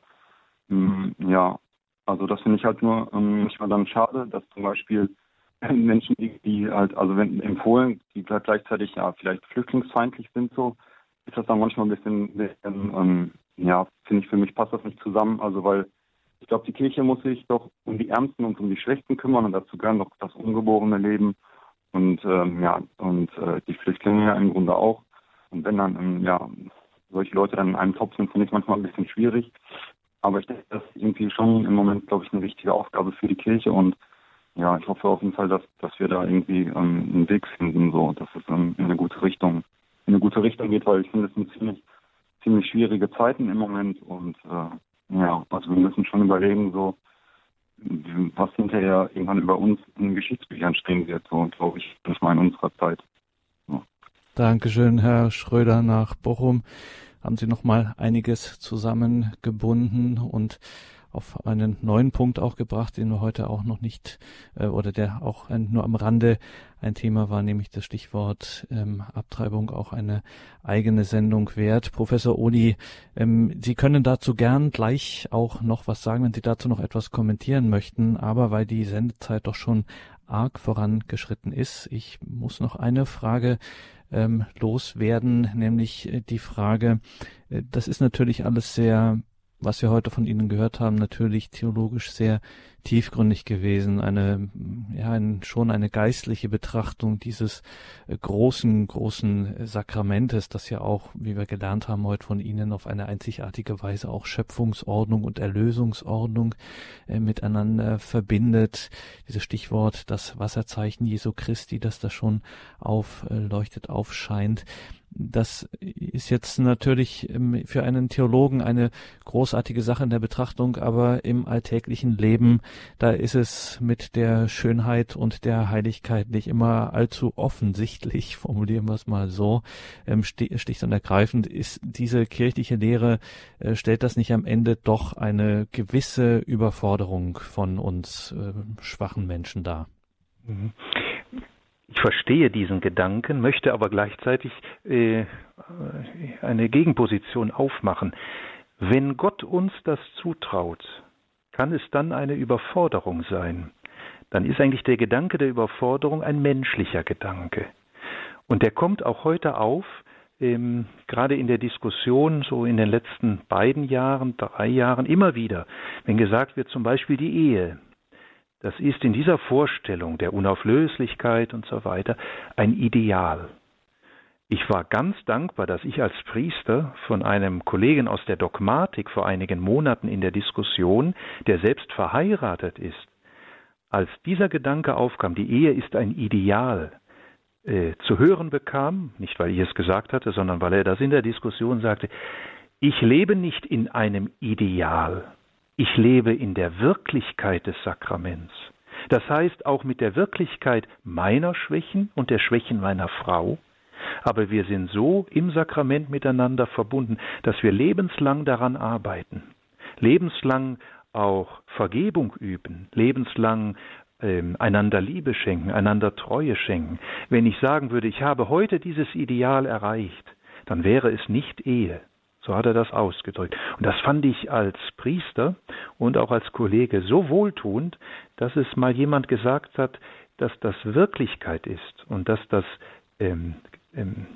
Hm, ja, also das finde ich halt nur ähm, manchmal dann schade, dass zum Beispiel Menschen, die, die halt, also wenn in Polen, die gleichzeitig ja vielleicht flüchtlingsfeindlich sind, so, ist das dann manchmal ein bisschen, bisschen ähm, ja, finde ich, für mich passt das nicht zusammen. Also weil ich glaube, die Kirche muss sich doch um die Ärmsten und um die Schwächsten kümmern und dazu gehören doch das ungeborene Leben und ähm, ja und äh, die Flüchtlinge ja im Grunde auch. Und wenn dann ähm, ja solche Leute dann in einem Topf sind, finde ich manchmal ein bisschen schwierig. Aber ich denke, das ist irgendwie schon im Moment, glaube ich, eine wichtige Aufgabe für die Kirche und ja, ich hoffe auf jeden Fall, dass, dass wir da irgendwie ähm, einen Weg finden, so, dass es ähm, in eine gute Richtung, in eine gute Richtung geht, weil ich finde, es sind ziemlich, ziemlich schwierige Zeiten im Moment und äh, ja, also wir müssen schon überlegen, so was hinterher irgendwann über uns in Geschichtsbüchern stehen wird, so glaube ich, das mal in unserer Zeit. So. Dankeschön, Herr Schröder nach Bochum. Haben Sie noch mal einiges zusammengebunden und auf einen neuen Punkt auch gebracht, den wir heute auch noch nicht äh, oder der auch ein, nur am Rande ein Thema war, nämlich das Stichwort ähm, Abtreibung auch eine eigene Sendung wert. Professor Odi, ähm, Sie können dazu gern gleich auch noch was sagen, wenn Sie dazu noch etwas kommentieren möchten, aber weil die Sendezeit doch schon arg vorangeschritten ist, ich muss noch eine Frage ähm, loswerden, nämlich äh, die Frage, äh, das ist natürlich alles sehr was wir heute von Ihnen gehört haben, natürlich theologisch sehr tiefgründig gewesen, eine, ja, ein, schon eine geistliche Betrachtung dieses äh, großen, großen Sakramentes, das ja auch, wie wir gelernt haben heute von Ihnen, auf eine einzigartige Weise auch Schöpfungsordnung und Erlösungsordnung äh, miteinander verbindet. Dieses Stichwort, das Wasserzeichen Jesu Christi, das da schon aufleuchtet, aufscheint das ist jetzt natürlich ähm, für einen Theologen eine großartige Sache in der Betrachtung, aber im alltäglichen Leben, da ist es mit der Schönheit und der Heiligkeit nicht immer allzu offensichtlich, formulieren wir es mal so, ähm, sticht und ergreifend, ist diese kirchliche Lehre, äh, stellt das nicht am Ende doch eine gewisse Überforderung von uns äh, schwachen Menschen dar? Mhm. Ich verstehe diesen Gedanken, möchte aber gleichzeitig äh, eine Gegenposition aufmachen. Wenn Gott uns das zutraut, kann es dann eine Überforderung sein? Dann ist eigentlich der Gedanke der Überforderung ein menschlicher Gedanke. Und der kommt auch heute auf, ähm, gerade in der Diskussion, so in den letzten beiden Jahren, drei Jahren, immer wieder, wenn gesagt wird, zum Beispiel die Ehe, das ist in dieser Vorstellung der Unauflöslichkeit und so weiter ein Ideal. Ich war ganz dankbar, dass ich als Priester von einem Kollegen aus der Dogmatik vor einigen Monaten in der Diskussion, der selbst verheiratet ist, als dieser Gedanke aufkam, die Ehe ist ein Ideal, äh, zu hören bekam, nicht weil ich es gesagt hatte, sondern weil er das in der Diskussion sagte, ich lebe nicht in einem Ideal, ich lebe in der Wirklichkeit des Sakraments. Das heißt auch mit der Wirklichkeit meiner Schwächen und der Schwächen meiner Frau, aber wir sind so im Sakrament miteinander verbunden, dass wir lebenslang daran arbeiten, lebenslang auch Vergebung üben, lebenslang ähm, einander Liebe schenken, einander Treue schenken. Wenn ich sagen würde, ich habe heute dieses Ideal erreicht, dann wäre es nicht Ehe. So hat er das ausgedrückt. Und das fand ich als Priester und auch als Kollege so wohltuend, dass es mal jemand gesagt hat, dass das Wirklichkeit ist und dass das ähm, ähm,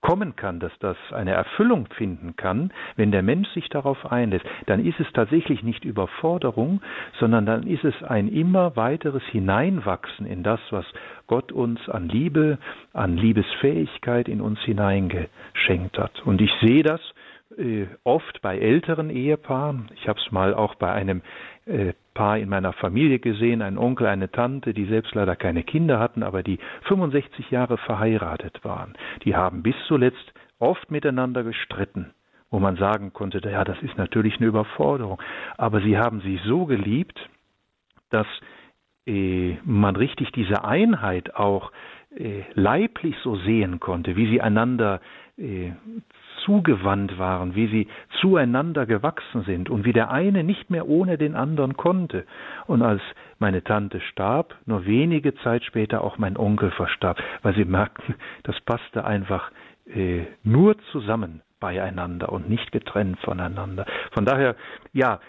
kommen kann, dass das eine Erfüllung finden kann, wenn der Mensch sich darauf einlässt, dann ist es tatsächlich nicht Überforderung, sondern dann ist es ein immer weiteres Hineinwachsen in das, was Gott uns an Liebe, an Liebesfähigkeit in uns hineingeschenkt hat. Und ich sehe das äh, oft bei älteren Ehepaaren. Ich habe es mal auch bei einem äh, Paar in meiner Familie gesehen, ein Onkel, eine Tante, die selbst leider keine Kinder hatten, aber die 65 Jahre verheiratet waren. Die haben bis zuletzt oft miteinander gestritten, wo man sagen konnte, ja, das ist natürlich eine Überforderung. Aber sie haben sich so geliebt, dass äh, man richtig diese Einheit auch äh, leiblich so sehen konnte, wie sie einander zugewandt waren, wie sie zueinander gewachsen sind und wie der eine nicht mehr ohne den anderen konnte. Und als meine Tante starb, nur wenige Zeit später auch mein Onkel verstarb, weil sie merkten, das passte einfach äh, nur zusammen beieinander und nicht getrennt voneinander. Von daher, ja,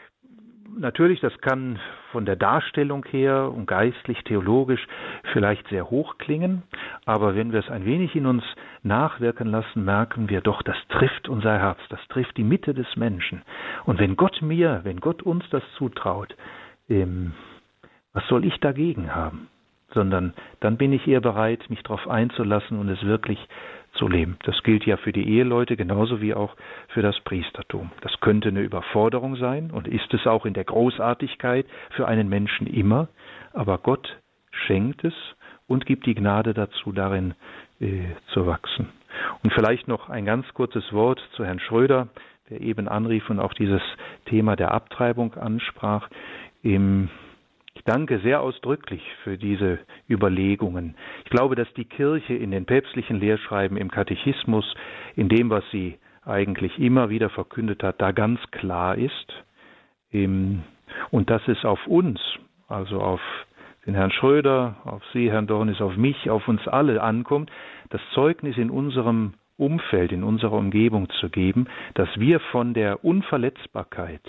natürlich, das kann von der Darstellung her und geistlich, theologisch vielleicht sehr hoch klingen, aber wenn wir es ein wenig in uns nachwirken lassen, merken wir doch, das trifft unser Herz, das trifft die Mitte des Menschen. Und wenn Gott mir, wenn Gott uns das zutraut, ähm, was soll ich dagegen haben? Sondern dann bin ich eher bereit, mich darauf einzulassen und es wirklich zu leben. Das gilt ja für die Eheleute genauso wie auch für das Priestertum. Das könnte eine Überforderung sein und ist es auch in der Großartigkeit für einen Menschen immer, aber Gott schenkt es und gibt die Gnade dazu, darin äh, zu wachsen. Und vielleicht noch ein ganz kurzes Wort zu Herrn Schröder, der eben anrief und auch dieses Thema der Abtreibung ansprach. Im ich danke sehr ausdrücklich für diese Überlegungen. Ich glaube, dass die Kirche in den päpstlichen Lehrschreiben, im Katechismus, in dem, was sie eigentlich immer wieder verkündet hat, da ganz klar ist. Und dass es auf uns, also auf den Herrn Schröder, auf Sie, Herrn Dornis, auf mich, auf uns alle ankommt, das Zeugnis in unserem Umfeld, in unserer Umgebung zu geben, dass wir von der Unverletzbarkeit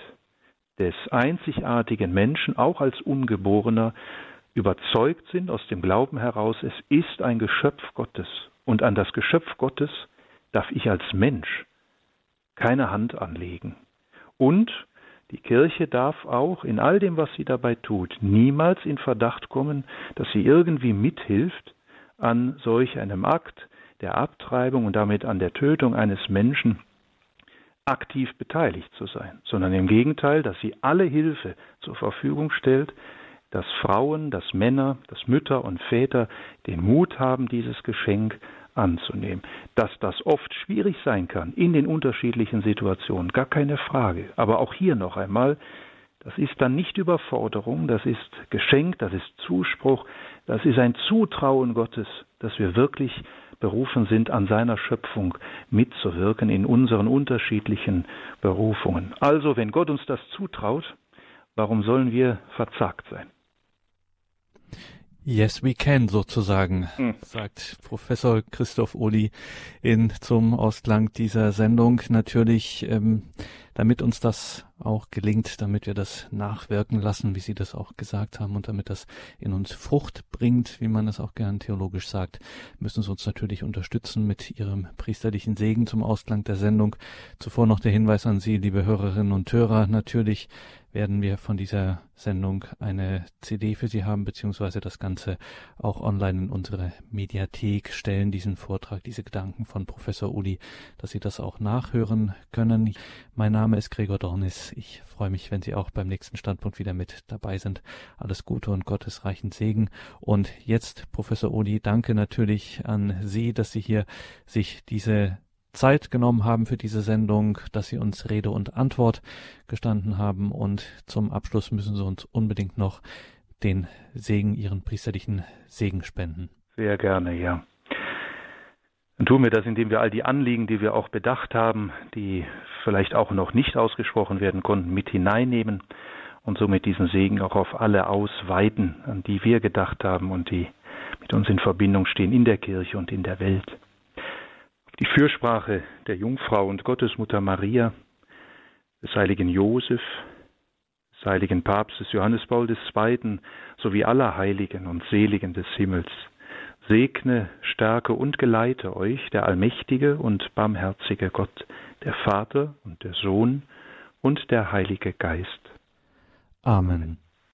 des einzigartigen Menschen, auch als Ungeborener, überzeugt sind aus dem Glauben heraus, es ist ein Geschöpf Gottes. Und an das Geschöpf Gottes darf ich als Mensch keine Hand anlegen. Und die Kirche darf auch in all dem, was sie dabei tut, niemals in Verdacht kommen, dass sie irgendwie mithilft an solch einem Akt der Abtreibung und damit an der Tötung eines Menschen, aktiv beteiligt zu sein, sondern im Gegenteil, dass sie alle Hilfe zur Verfügung stellt, dass Frauen, dass Männer, dass Mütter und Väter den Mut haben, dieses Geschenk anzunehmen. Dass das oft schwierig sein kann in den unterschiedlichen Situationen, gar keine Frage. Aber auch hier noch einmal, das ist dann nicht Überforderung, das ist Geschenk, das ist Zuspruch, das ist ein Zutrauen Gottes, dass wir wirklich berufen sind, an seiner Schöpfung mitzuwirken in unseren unterschiedlichen Berufungen. Also, wenn Gott uns das zutraut, warum sollen wir verzagt sein? Yes, we can sozusagen, hm. sagt Professor Christoph Uli in zum Ausklang dieser Sendung. Natürlich, ähm, damit uns das auch gelingt, damit wir das nachwirken lassen, wie Sie das auch gesagt haben, und damit das in uns Frucht bringt, wie man es auch gern theologisch sagt, müssen Sie uns natürlich unterstützen mit Ihrem priesterlichen Segen zum Ausklang der Sendung. Zuvor noch der Hinweis an Sie, liebe Hörerinnen und Hörer, natürlich werden wir von dieser Sendung eine CD für Sie haben, beziehungsweise das Ganze auch online in unsere Mediathek stellen, diesen Vortrag, diese Gedanken von Professor Uli, dass Sie das auch nachhören können. Mein Name ist Gregor Dornis. Ich freue mich, wenn Sie auch beim nächsten Standpunkt wieder mit dabei sind. Alles Gute und Gottes reichen Segen. Und jetzt, Professor Uli, danke natürlich an Sie, dass Sie hier sich diese Zeit genommen haben für diese Sendung, dass Sie uns Rede und Antwort gestanden haben. Und zum Abschluss müssen Sie uns unbedingt noch den Segen, Ihren priesterlichen Segen spenden. Sehr gerne, ja. Dann tun wir das, indem wir all die Anliegen, die wir auch bedacht haben, die vielleicht auch noch nicht ausgesprochen werden konnten, mit hineinnehmen und somit diesen Segen auch auf alle ausweiten, an die wir gedacht haben und die mit uns in Verbindung stehen in der Kirche und in der Welt die Fürsprache der Jungfrau und Gottesmutter Maria, des heiligen Josef, des heiligen Papstes Johannes Paul II. sowie aller Heiligen und Seligen des Himmels, segne, stärke und geleite euch der allmächtige und barmherzige Gott, der Vater und der Sohn und der Heilige Geist. Amen.